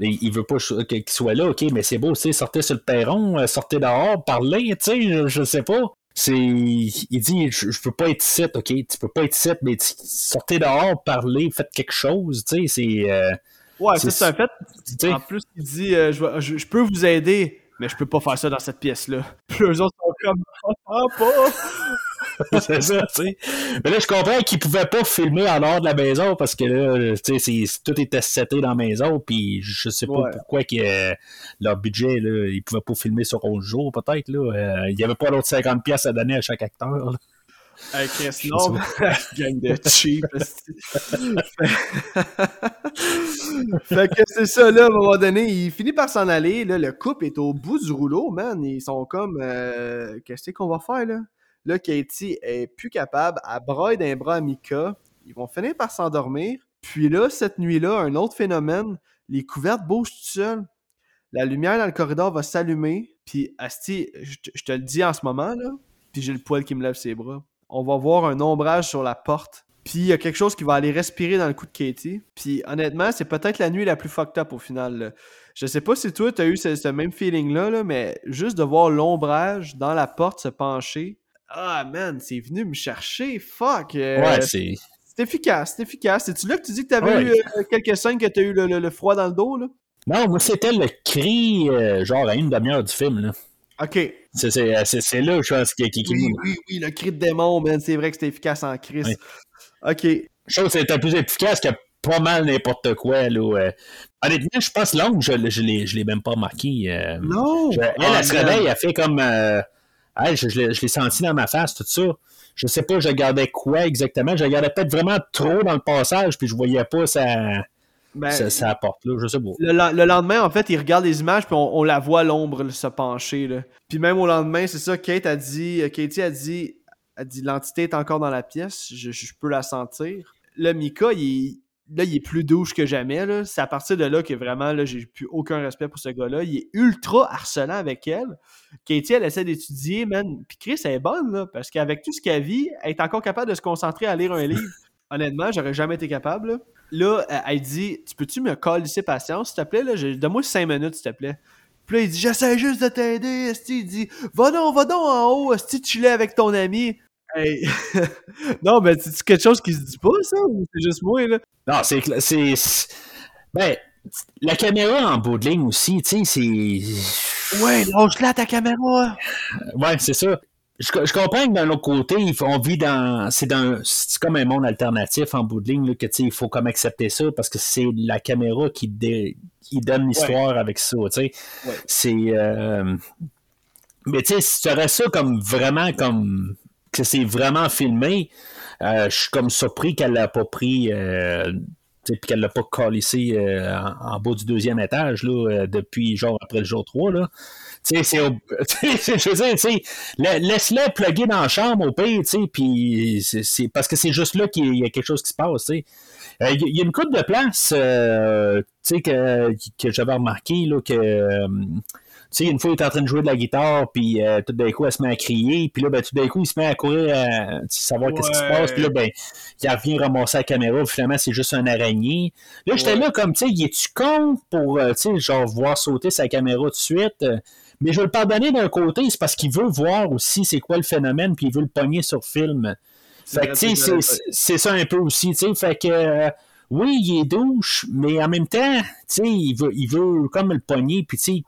il veut pas qu'il soit là, OK, mais c'est beau, tu sais, sortez sur le perron, euh, sortez dehors, parlez, tu sais, je, je sais pas. C'est, il dit, je, je peux pas être ici, OK, tu peux pas être ici, mais sortez dehors, parlez, faites quelque chose, tu sais, c'est... euh, Ouais, C'est- ça, c'est un fait. En plus, il dit, euh, je, je peux vous aider, mais je peux pas faire ça dans cette pièce-là. Puis eux autres sont comme, ah, pas. c'est ça, tu sais. Mais là, je comprends qu'ils pouvaient pas filmer en dehors de la maison parce que là, tu sais, c'est- tout était seté dans la maison, puis je sais pas Ouais. pourquoi que euh, leur budget, là, ils pouvaient pas filmer sur 11 jours, peut-être, là. Euh, il y avait pas l'autre 50 pièces à donner à chaque acteur, là. Hey, Chris, non, gang de cheap. fait que c'est ça, là, à un moment donné, il finit par s'en aller. Là, le couple est au bout du rouleau, man. Ils sont comme, euh, qu'est-ce qu'on va faire, là? Là, Katie est plus capable. Elle broye d'un bras à Mika. Ils vont finir par s'endormir. Puis là, cette nuit-là, un autre phénomène, les couvertes bougent tout seules. La lumière dans le corridor va s'allumer. Puis, Asti, je te- je te le dis en ce moment, là, puis j'ai le poil qui me lève ses bras. On va voir un ombrage sur la porte. Puis il y a quelque chose qui va aller respirer dans le cou de Katie. Puis honnêtement, c'est peut-être la nuit la plus fucked up au final. là. Je sais pas si toi, t'as eu ce, ce même feeling-là, là, mais juste de voir l'ombrage dans la porte se pencher. Ah man, c'est venu me chercher. Fuck. euh, Ouais, c'est. c'est efficace, c'est efficace. C'est-tu là que tu dis que t'avais Ouais. eu euh, quelques scènes que t'as eu le, le- le froid dans le dos, là? Non, moi, c'était le cri, euh, genre, à une demi-heure du film, là. Ok. C'est, c'est, euh, c'est, c'est là, je pense, qui, qui, qui- Oui, oui, oui, le cri de démon, man. C'est vrai que c'était efficace en crise. Ok. Je trouve que c'était plus efficace que pas mal n'importe quoi, là. euh. Honnêtement, je pense l'angle, je, je, l'ai, je l'ai même pas remarqué. euh. Non! Je- elle, Ah, elle se man. réveille, elle fait comme. euh, hey, je, je l'ai, senti dans ma face, tout ça. Je sais pas, je regardais quoi exactement. Je regardais peut-être vraiment trop dans le passage, puis je voyais pas sa, Ben, sa, sa porte, là. Je sais pas. Le, le- le lendemain, en fait, il regarde les images, puis on, on la voit l'ombre se pencher. Là. Puis même au lendemain, c'est ça, Kate a dit, euh, Katie a dit, a dit l'entité est encore dans la pièce, je, je peux la sentir. Là, Mika, il là, il est plus douche que jamais. là. C'est à partir de là que vraiment, là, j'ai plus aucun respect pour ce gars-là. Il est ultra harcelant avec elle. Katie, elle essaie d'étudier, man. Puis Chris, elle est bonne, là, parce qu'avec tout ce qu'elle vit, elle est encore capable de se concentrer à lire un livre. Honnêtement, j'aurais jamais été capable. Là, Là, elle- elle dit Tu peux-tu me coller patience, s'il te plaît là? Donne-moi cinq minutes, s'il te plaît. Puis là, il dit J'essaie juste de t'aider. Il dit Va donc, va donc en haut, Esti, chiller avec ton ami. Hey. non, mais c'est quelque chose qui se dit pas, ça, ou c'est juste moi, là? Non, c'est. cla- c'est c'est- ben, la caméra en bout de ligne aussi, tu sais, c'est. Ouais, lâche-la ta caméra. Ouais, c'est ça. Je, je comprends que d'un autre côté, on vit dans. C'est dans. C'est comme un monde alternatif en bout de ligne, là, que tu sais, il faut comme accepter ça parce que c'est la caméra qui, dé- qui donne l'histoire avec ça, tu sais. Ouais. C'est. euh, Mais tu sais, si tu aurais ça comme vraiment comme. que c'est vraiment filmé, euh, je suis comme surpris qu'elle l'a pas pris. euh, tu sais, puis qu'elle l'a pas collissé euh, en, en bas du deuxième étage là, euh, depuis genre après le jour 3 là. Tu sais, je veux dire, tu sais, la- laisse-le plugger dans la chambre au pire, tu sais, puis c'est- parce que c'est juste là qu'il y a quelque chose qui se passe, tu sais. Euh, Il y, a une coupe de place, euh, tu sais, que, que j'avais remarqué, là, que, euh, tu sais, une fois, il est en train de jouer de la guitare, puis euh, tout d'un coup, elle se met à crier, puis là, ben, tout d'un coup, il se met à courir à savoir qu'est-ce qui se passe, puis là, ben, il revient ramasser la caméra, puis finalement, c'est juste un araignée. Là, j'étais Ouais. là comme, tu sais, il est-tu con pour, tu sais, genre, voir sauter sa caméra tout de suite? Mais je vais le pardonner d'un côté, c'est parce qu'il veut voir aussi c'est quoi le phénomène, puis il veut le pogner sur film. Fait que, tu sais, c'est- ça un peu aussi, tu sais. Fait que, euh, oui, il est douche, mais en même temps, tu sais, il veut, il veut comme le pogner, puis tu sais,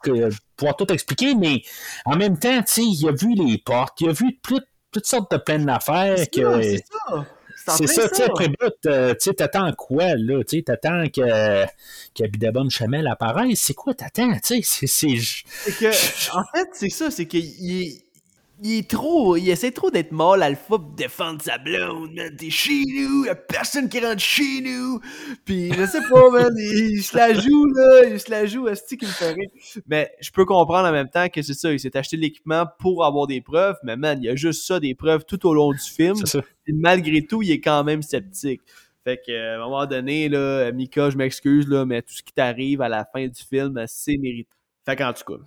pouvoir tout expliquer, mais en même temps, tu sais, il a vu les portes, il a vu toutes sortes de pleines d'affaires. que... C'est ça! C'est ça, tu sais, après bout, euh, tu sais, t'attends quoi, là? Tu sais, t'attends que, que Bidabon Chamel apparaisse. C'est quoi t'attends, tu sais? C'est que, en fait, c'est ça, c'est qu'il est il est trop, il essaie trop d'être mâle alpha pour défendre sa blonde, man. T'es chez nous, y'a personne qui rentre chez nous. Puis je sais pas, man, il, se la joue, là, il se la joue, est qui me ferait? Mais je peux comprendre en même temps que c'est ça, il s'est acheté l'équipement pour avoir des preuves, mais man, il y a juste ça, des preuves tout au long du film. Et malgré tout, il est quand même sceptique. Fait que, à un moment donné, là, Mika, je m'excuse, là, mais tout ce qui t'arrive à la fin du film, c'est mérité. Fait qu'en tout cas,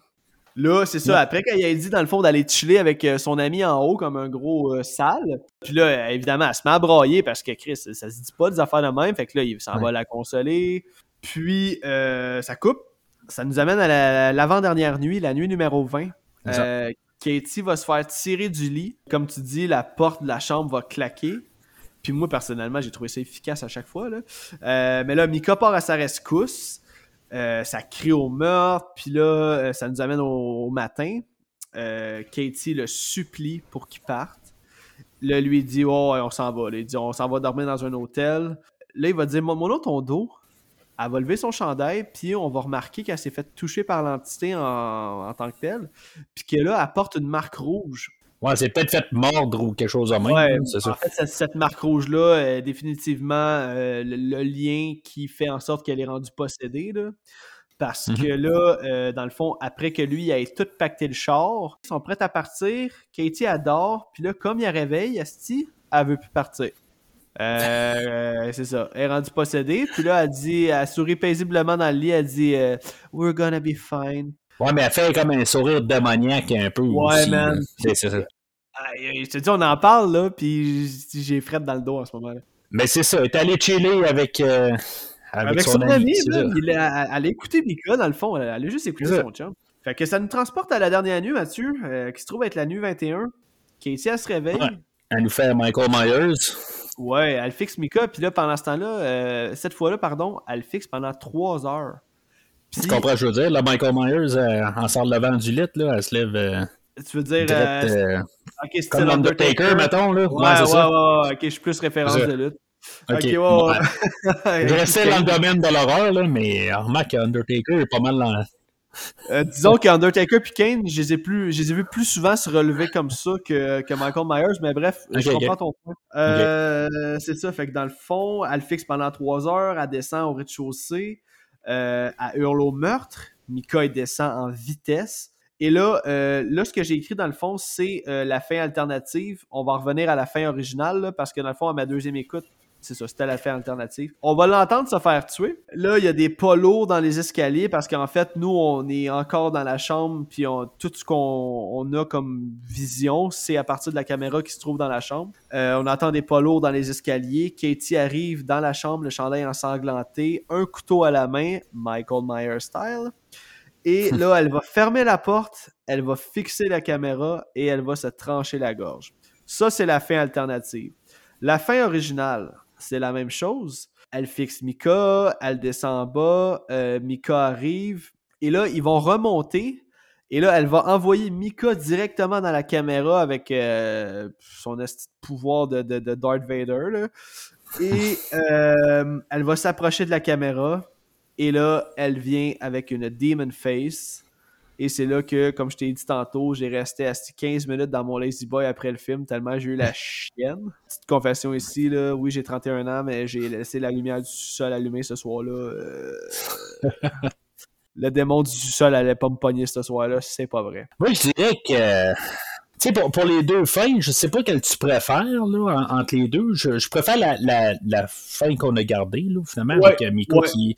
Là, c'est ça. Après, quand il a dit, dans le fond, d'aller chiller avec euh, son ami en haut, comme un gros euh, sale, puis là, évidemment, elle se met à brailler parce que Chris, ça, se dit pas des affaires de même. Fait que là, il s'en va la consoler. Puis, euh, ça coupe. Ça nous amène à l'avant-dernière nuit, la nuit numéro 20. Katie va se faire tirer du lit. Comme tu dis, la porte de la chambre va claquer. Puis moi, personnellement, j'ai trouvé ça efficace à chaque fois. Là. mais là, Mika part à sa rescousse. Euh, ça crie au meurtre, puis là, euh, ça nous amène au, matin. Euh, Katie le supplie pour qu'il parte. Là, lui dit Oh, on s'en va. il dit On s'en va dormir dans un hôtel. Là, il va dire Mon, mon ton dos. Elle va lever son chandail, puis on va remarquer qu'elle s'est fait toucher par l'entité en, tant que telle, puis que là, elle une marque rouge. Ouais, c'est peut-être fait mordre ou quelque chose de même. Ouais. En fait, cette, marque rouge-là est définitivement euh, le, lien qui fait en sorte qu'elle est rendue possédée. Là. Parce mhm. que là, euh, dans le fond, après que lui ait tout pacté le char, ils sont prêts à partir. Katie adore. Puis là, comme il réveille, Asti, elle veut plus partir. Euh, c'est ça. Elle est rendue possédée. Puis là, elle dit, elle sourit paisiblement dans le lit. Elle dit We're gonna be fine. Ouais, mais elle fait comme un sourire démoniaque un peu. Ouais, man. C'est ça. Je te dis, on en parle, là, puis j'ai fret dans le dos en ce moment-là. Mais c'est ça, elle est allée chiller avec, euh, avec, son, ami. il a, elle a écouté Mika, dans le fond. Elle a juste écouté son chum. Fait que ça nous transporte à la dernière nuit, Mathieu, euh, qui se trouve être la nuit 21. Casey, elle se réveille. Elle nous fait Michael Myers. Ouais, elle fixe Mika, puis là, pendant ce temps-là, euh, cette fois-là, pardon, elle fixe pendant trois heures. tu comprends ce que je veux dire? Là, Michael Myers, en sort le vent du lit, là, elle se lève. Tu veux dire. Euh, ok, comme l'Undertaker, mettons, là. Ouais, ouais, ouais, ouais, ok, je suis plus référence de lutte. Ok, ouais, ouais. je restais dans le domaine de l'horreur, là, mais remarque qu'Undertaker est pas mal dans. Euh, disons qu'Undertaker et Kane, je les ai plus, je les ai vus plus souvent se relever comme ça que, que Michael Myers, mais bref, je comprends ton point. Euh, C'est ça, fait que dans le fond, elle fixe pendant trois heures, elle descend au rez-de-chaussée, euh, elle hurle au meurtre, Mika descend en vitesse, et là, euh, là, ce que j'ai écrit dans le fond, c'est euh, la fin alternative. On va revenir à la fin originale, parce que dans le fond, à ma deuxième écoute, c'est ça, c'était la fin alternative. On va l'entendre se faire tuer. Là, il y a des polos dans les escaliers parce qu'en fait, nous, on est encore dans la chambre, puis tout ce qu'on a comme vision, c'est à partir de la caméra qui se trouve dans la chambre. Euh, on entend des polos dans les escaliers. Katie arrive dans la chambre, le chandail ensanglanté, un couteau à la main, Michael Myers style. Et là, elle va fermer la porte, elle va fixer la caméra et elle va se trancher la gorge. Ça, c'est la fin alternative. La fin originale, c'est la même chose. Elle fixe Mika, elle descend en bas, euh, Mika arrive, et là, ils vont remonter. Et là, elle va envoyer Mika directement dans la caméra avec euh, son pouvoir de, de, Darth Vader. Et euh, elle va s'approcher de la caméra. Et là, elle vient avec une demon face. Et c'est là que, comme je t'ai dit tantôt, j'ai resté assis 15 minutes dans mon Lazy Boy après le film, tellement j'ai eu la chienne. Petite confession ici, là. Oui, j'ai 31 ans, mais j'ai laissé la lumière du sol allumée ce soir-là. Euh, le démon du sol allait pas me pogner ce soir-là, c'est pas vrai. Moi, je dirais que. Tu sais, pour, les deux fins, je sais pas quelle tu préfères là, entre les deux. Je, préfère la, fin qu'on a gardée, là, finalement, avec Miko qui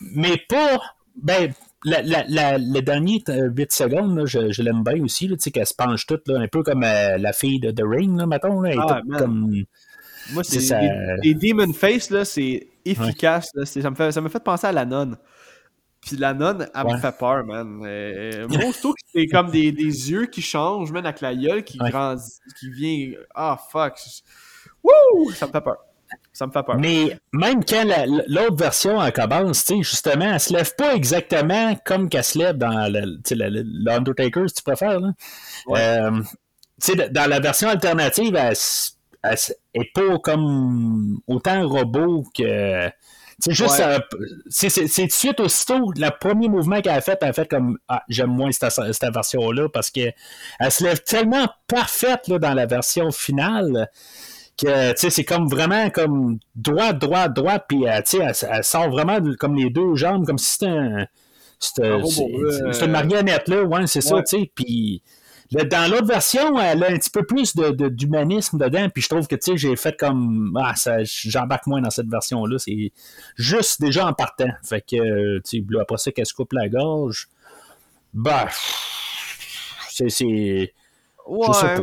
mais pas. Ben, la, la, le dernier 8 euh, secondes, là, je, je l'aime bien aussi, tu sais, qu'elle se penche toute, là, un peu comme euh, la fille de The Ring, là, mettons. Là, ah, comme... Moi, c'est ça... les, Demon Face, là, c'est efficace. Là, ça, me fait, ça me fait penser à la nonne. Puis la nonne, elle me fait peur, man. Euh, moi, que c'est comme des, des, yeux qui changent, même avec la gueule qui grandit, qui vient. Ah, fuck. Wouh! Ça me fait peur. Ça me fait peur. Mais même quand l'autre version en commence, justement, elle se lève pas exactement comme qu'elle se lève dans l'Undertaker, si tu préfères. Là. Euh, dans la version alternative, elle, elle, est pas comme autant robot que. C'est juste, c'est tout de suite aussitôt, le premier mouvement qu'elle a fait, elle a fait comme ah, j'aime moins cette, cette version-là parce qu'elle se lève tellement parfaite là, dans la version finale que c'est comme vraiment comme droit, droit, droit, puis euh, elle, elle, sort vraiment comme les deux jambes, comme si c'était un. C'est une marionnette, là, ouais, c'est ça, tu sais, puis. Dans l'autre version, elle a un petit peu plus d'humanisme dedans, puis je trouve que j'ai fait comme ah, j'embarque moins dans cette version-là. C'est juste déjà en partant. Fait que tu sais, après ça qu'elle se coupe la gorge. Bah c'est. Ouais.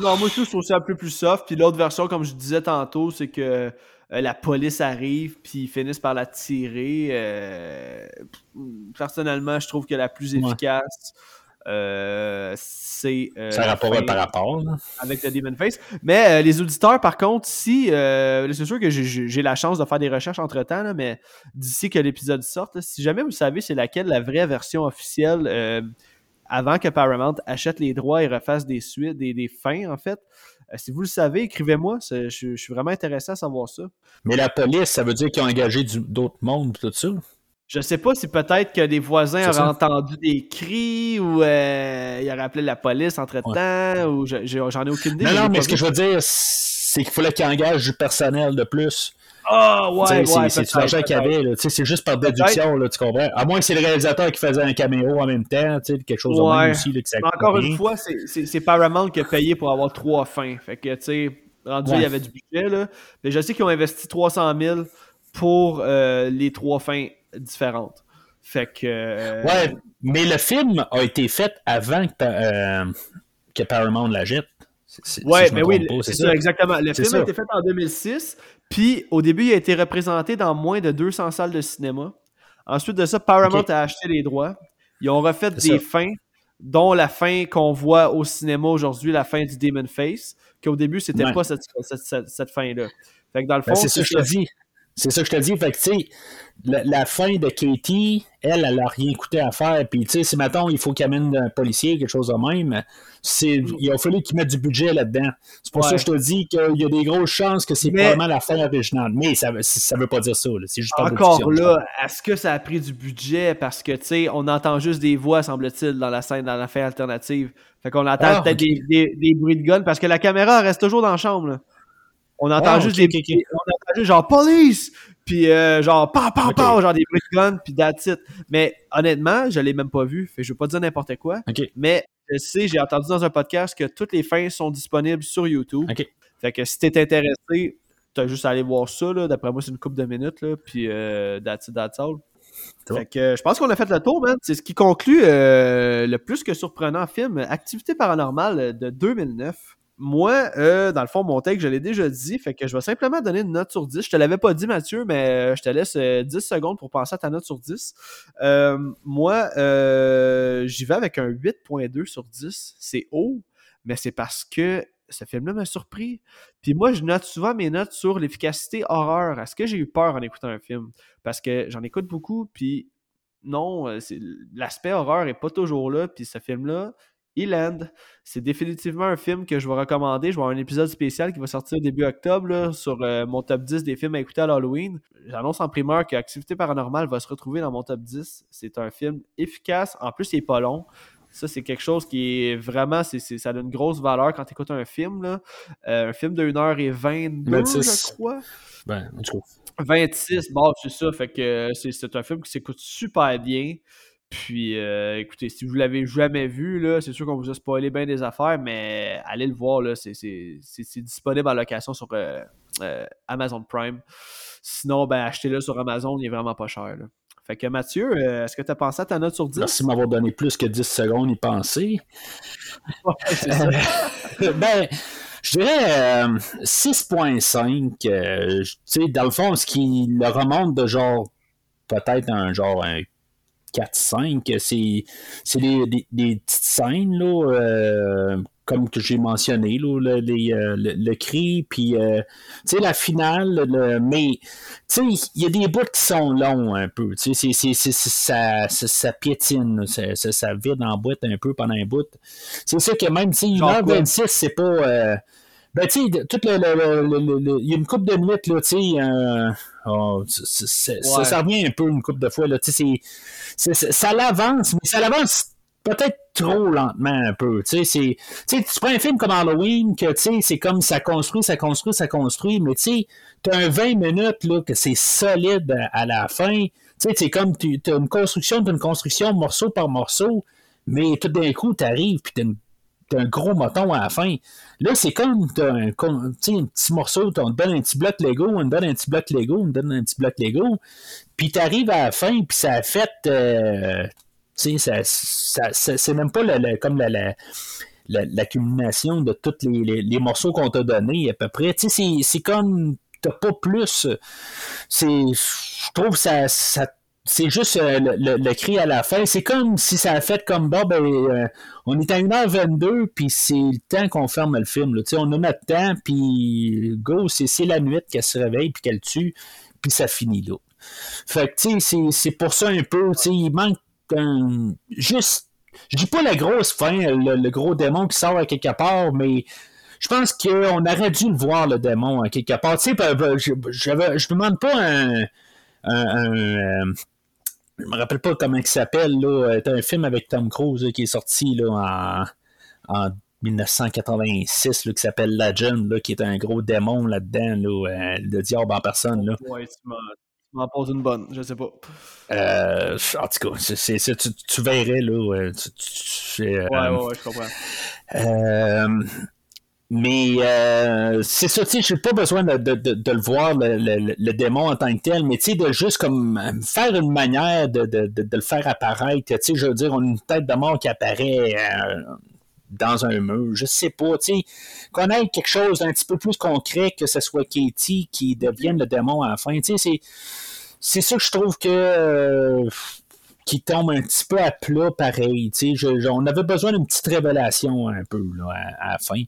Non, moi aussi, je trouve ça un peu plus soft. Puis l'autre version, comme je disais tantôt, c'est que euh, la police arrive, puis ils finissent par la tirer. Euh, personnellement, je trouve que la plus efficace, euh, c'est. ça rapport par rapport. Avec le Demon Face. Mais les auditeurs, par contre, si. c'est sûr que j'ai la chance de faire des recherches entre temps, mais d'ici que l'épisode sorte, si jamais vous savez c'est laquelle la vraie version officielle avant que Paramount achète les droits et refasse des suites, des, des fins, en fait. Euh, si vous le savez, écrivez-moi. Je, suis vraiment intéressé à savoir ça. Mais la police, ça veut dire qu'ils ont engagé d'autres mondes tout ça? Je sais pas si peut-être que des voisins auraient entendu des cris ou euh, ils auraient appelé la police entre-temps ou j'en ai aucune idée. Non, non, mais ce que je veux dire, c'est qu'il fallait qu'ils engagent du personnel de plus. Ah, ouais, ouais. C'est l'argent qu'il y avait, C'est juste par déduction, là, tu comprends? À moins que c'est le réalisateur qui faisait un caméo en même temps, tu sais, quelque chose de même aussi, là, que ça Encore une fois, c'est Paramount qui a payé pour avoir trois fins. Fait que, tu sais, rendu, il y avait du budget, là. Mais je sais qu'ils ont investi 300 000 pour euh, les trois fins différentes. Fait que. Euh, ouais, mais le film a été fait avant que, euh, que Paramount la jette. Ouais, mais oui, c'est ça. exactement. Le film a été fait en 2006, puis au début, il a été représenté dans moins de 200 salles de cinéma. Ensuite de ça, Paramount a acheté les droits. Ils ont refait des fins, dont la fin qu'on voit au cinéma aujourd'hui, la fin du Demon Face, qu'au début, c'était pas cette, cette, fin-là. Fait que dans le ben, fond, c'est ça que je te dis. C'est ça que je te dis. Fait que, tu sais, la, fin de Katie, elle, elle n'a rien coûté à faire. Puis, tu sais, si maintenant il faut qu'il amène un policier, quelque chose de même, il a fallu qu'il mette du budget là-dedans. C'est pour ça que je te dis qu'il y a des grosses chances que c'est vraiment la fin originale. Mais ça ne veut pas dire ça. C'est juste Encore là, est-ce que ça a pris du budget? Parce que, tu sais, on entend juste des voix, semble-t-il, dans la scène, dans la fin alternative. Fait qu'on entend ah, peut-être des, bruits de gun parce que la caméra reste toujours dans la chambre. On entend juste des. On entend juste genre police! Puis euh, genre, pa, pa, pa, genre des bruits de gun, puis that's it. Mais honnêtement, je l'ai même pas vu. Fait je veux pas dire n'importe quoi. Mais je sais, j'ai entendu dans un podcast que toutes les fins sont disponibles sur YouTube. Fait que si t'es intéressé, t'as juste à aller voir ça. D'après moi, c'est une couple de minutes. Là, puis euh, that's it, that's all. Fait que je pense qu'on a fait le tour, man. C'est ce qui conclut euh, le plus que surprenant film Activité paranormale de 2009. Moi, euh, dans le fond, mon take, je l'ai déjà dit, fait que je vais simplement donner une note sur 10. Je te l'avais pas dit, Mathieu, mais euh, je te laisse 10 euh, secondes pour penser à ta note sur 10. moi, j'y vais avec un 8.2 sur 10. C'est haut, mais c'est parce que ce film-là m'a surpris. Puis moi, je note souvent mes notes sur l'efficacité horreur. Est-ce que j'ai eu peur en écoutant un film? Parce que j'en écoute beaucoup, puis non, l'aspect horreur est pas toujours là. Puis ce film-là, Eland. C'est définitivement un film que je vais recommander. Je vais avoir un épisode spécial qui va sortir début octobre sur euh, mon top 10 des films à écouter à l'Halloween. J'annonce en primeur que Activité paranormale va se retrouver dans mon top 10. C'est un film efficace. En plus, il n'est pas long. Ça, c'est quelque chose qui est vraiment, c'est, ça a une grosse valeur quand tu écoutes un film. Là. Euh, un film de 1h22, je crois. Ben, 26, bon, c'est ça. Fait que c'est, c'est un film qui s'écoute super bien. Puis, euh, écoutez, si vous l'avez jamais vu, c'est sûr qu'on vous a spoilé bien des affaires, mais allez le voir, c'est, disponible en location sur euh, euh, Amazon Prime. Sinon, ben, achetez-le sur Amazon, il est vraiment pas cher. Fait que Mathieu, est-ce que tu as pensé à ta note sur 10? Merci de m'avoir donné plus que 10 secondes y penser. ben, je dirais 6.5. tu sais, dans le fond, ce qui le remonte de genre, peut-être un genre un 4-5, c'est des, des, petites scènes, là, euh, comme que j'ai mentionné, là, le, le, cri, puis tu sais, la finale, mais tu sais, il y a des bouts qui sont longs un peu, tu sais, ça, ça, piétine, ça, ça, vide en boîte un peu pendant un bout. C'est ça que même, si 1h26, c'est pas... Ben, tu sais, tout le, Il y a une coupe de nuit, là, tu sais. Euh, oh, ça, ça, revient un peu une coupe de fois, là. Tu sais, ça l'avance, mais ça l'avance peut-être trop lentement un peu. Tu sais, tu prends un film comme Halloween, que tu sais, c'est comme ça construit, ça construit, ça construit, mais tu sais, t'as un 20 minutes, là, que c'est solide à la fin. Tu sais, c'est comme, t'as une construction, t'as une construction morceau par morceau, mais tout d'un coup, t'arrives, puis t'as une un gros moton à la fin. Là, c'est comme t'as un, un petit morceau, on te donne un petit bloc Lego, on te donne un petit bloc Lego, on te donne un petit bloc Lego, puis t'arrives à la fin, puis ça a fait. Euh, tu sais, ça, c'est même pas comme la, l'accumulation de tous les, les, morceaux qu'on t'a donnés à peu près. Tu sais, c'est comme t'as pas plus. Je trouve ça, ça c'est juste euh, le, cri à la fin. C'est comme si ça a fait comme Bob. Ben, euh, on est à 1h22, puis c'est le temps qu'on ferme le film. On a notre temps, puis go, c'est la nuit qu'elle se réveille, puis qu'elle tue, puis ça finit là. Fait que, c'est pour ça un peu, il manque un. Juste. Je dis pas la grosse fin, le, gros démon qui sort à quelque part, mais je pense qu'on aurait dû le voir, le démon, à quelque part. Tu sais, ben, ben, je, je, je demande pas un un, euh, je me rappelle pas comment il s'appelle, là. C'est un film avec Tom Cruise qui est sorti là, en, en 1986 là, qui s'appelle Legend, là, qui est un gros démon là-dedans, là, euh, le diable en personne. Là. Ouais, tu m'en poses une bonne, je sais pas. Euh, en tout cas, c'est, tu, tu, verrais, là. Tu, ouais, ouais, ouais, je comprends. Euh, mais euh, c'est ça, tu sais, j'ai pas besoin de, le voir, le, démon en tant que tel, mais tu sais, de juste comme euh, faire une manière de, le faire apparaître. Tu sais, je veux dire, on a une tête de mort qui apparaît euh, dans un mur, je sais pas, tu sais, qu'on ait quelque chose d'un petit peu plus concret que ce soit Katie qui devienne le démon à la fin. Tu sais, c'est, ça que je trouve que qui tombe un petit peu à plat pareil. Je, on avait besoin d'une petite révélation un peu là, à, la fin.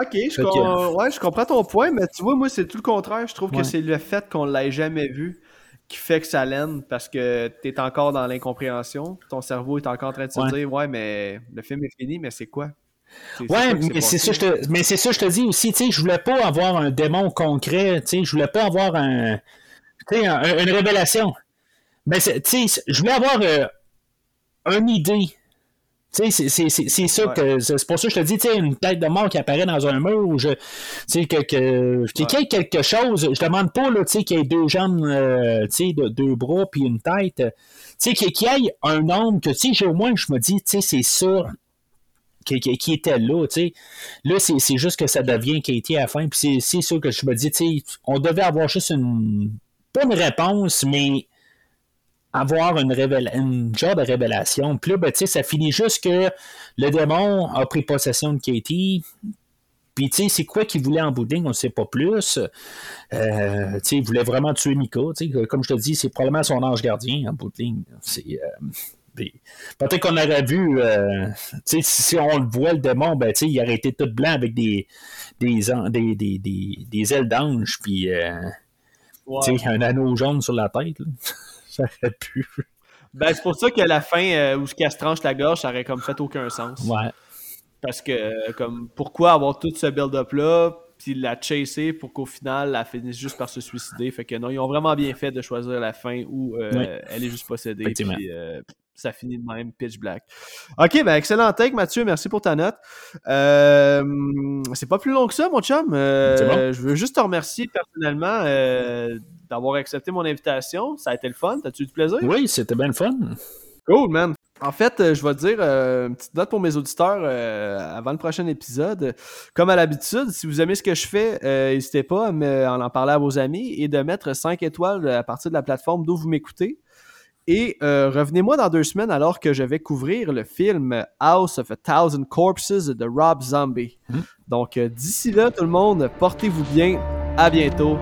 Ok, je, ouais, je comprends ton point, mais tu vois, moi, c'est tout le contraire. Je trouve que c'est le fait qu'on ne l'ait jamais vu qui fait que ça l'aime parce que tu es encore dans l'incompréhension. Ton cerveau est encore en train de se dire Ouais, mais le film est fini, mais c'est quoi? Ouais, mais c'est ça, je te, mais c'est ça, je te dis aussi, tu sais, je voulais pas avoir un démon concret, tu sais, je voulais pas avoir un, une révélation. Mais, tu sais, je voulais avoir euh, une idée. C'est ça que. C'est pour ça que je te dis, tu sais, une tête de mort qui apparaît dans un mur ou je. Tu sais, que. que qu'il y ait quelque chose. Je demande pas, là, tu sais, qu'il y ait deux jambes, euh, tu sais, deux bras puis une tête. Tu sais, qu'il y ait un homme que, tu sais, au moins, je me dis, tu sais, c'est ça. Qui, qui, était là, tu sais. Là, c'est juste que ça devient Katie à la fin. Puis c'est sûr que je me dis, tu sais, on devait avoir juste une. Pas une réponse, mais avoir une, une genre de révélation. Puis là, ben, ça finit juste que le démon a pris possession de Katie. Puis, tu sais, c'est quoi qu'il voulait en boudin, on ne sait pas plus. Euh, tu sais, il voulait vraiment tuer Mika. Comme je te dis, c'est probablement son ange gardien en C'est. Euh, peut-être qu'on aurait vu, euh, si on le voit, le démon, ben, il aurait été tout blanc avec des, des, des, des, des, ailes d'ange, puis un anneau jaune sur la tête. ça aurait pu. Ben, c'est pour ça qu'à la fin, euh, où ce se tranche la gorge, ça aurait comme fait aucun sens. Ouais. Parce que, euh, comme, pourquoi avoir tout ce build-up-là, puis la chasser pour qu'au final, elle finisse juste par se suicider? Fait que non, ils ont vraiment bien fait de choisir la fin où euh, elle est juste possédée. Puis, ça finit de même, pitch black. Ok, ben excellent take, Mathieu. Merci pour ta note. c'est pas plus long que ça, mon chum. Je veux juste te remercier personnellement d'avoir accepté mon invitation. Ça a été le fun. T'as-tu eu du plaisir? Oui, c'était bien le fun. Cool, man. En fait, euh, je vais te dire euh, une petite note pour mes auditeurs euh, avant le prochain épisode. Comme à l'habitude, si vous aimez ce que je fais, n'hésitez pas à, me, en parler à vos amis et de mettre 5 étoiles à partir de la plateforme d'où vous m'écoutez. Et revenez-moi dans deux semaines alors que je vais couvrir le film House of a Thousand Corpses de Rob Zombie. Hmm. Donc d'ici là, tout le monde, portez-vous bien. À bientôt.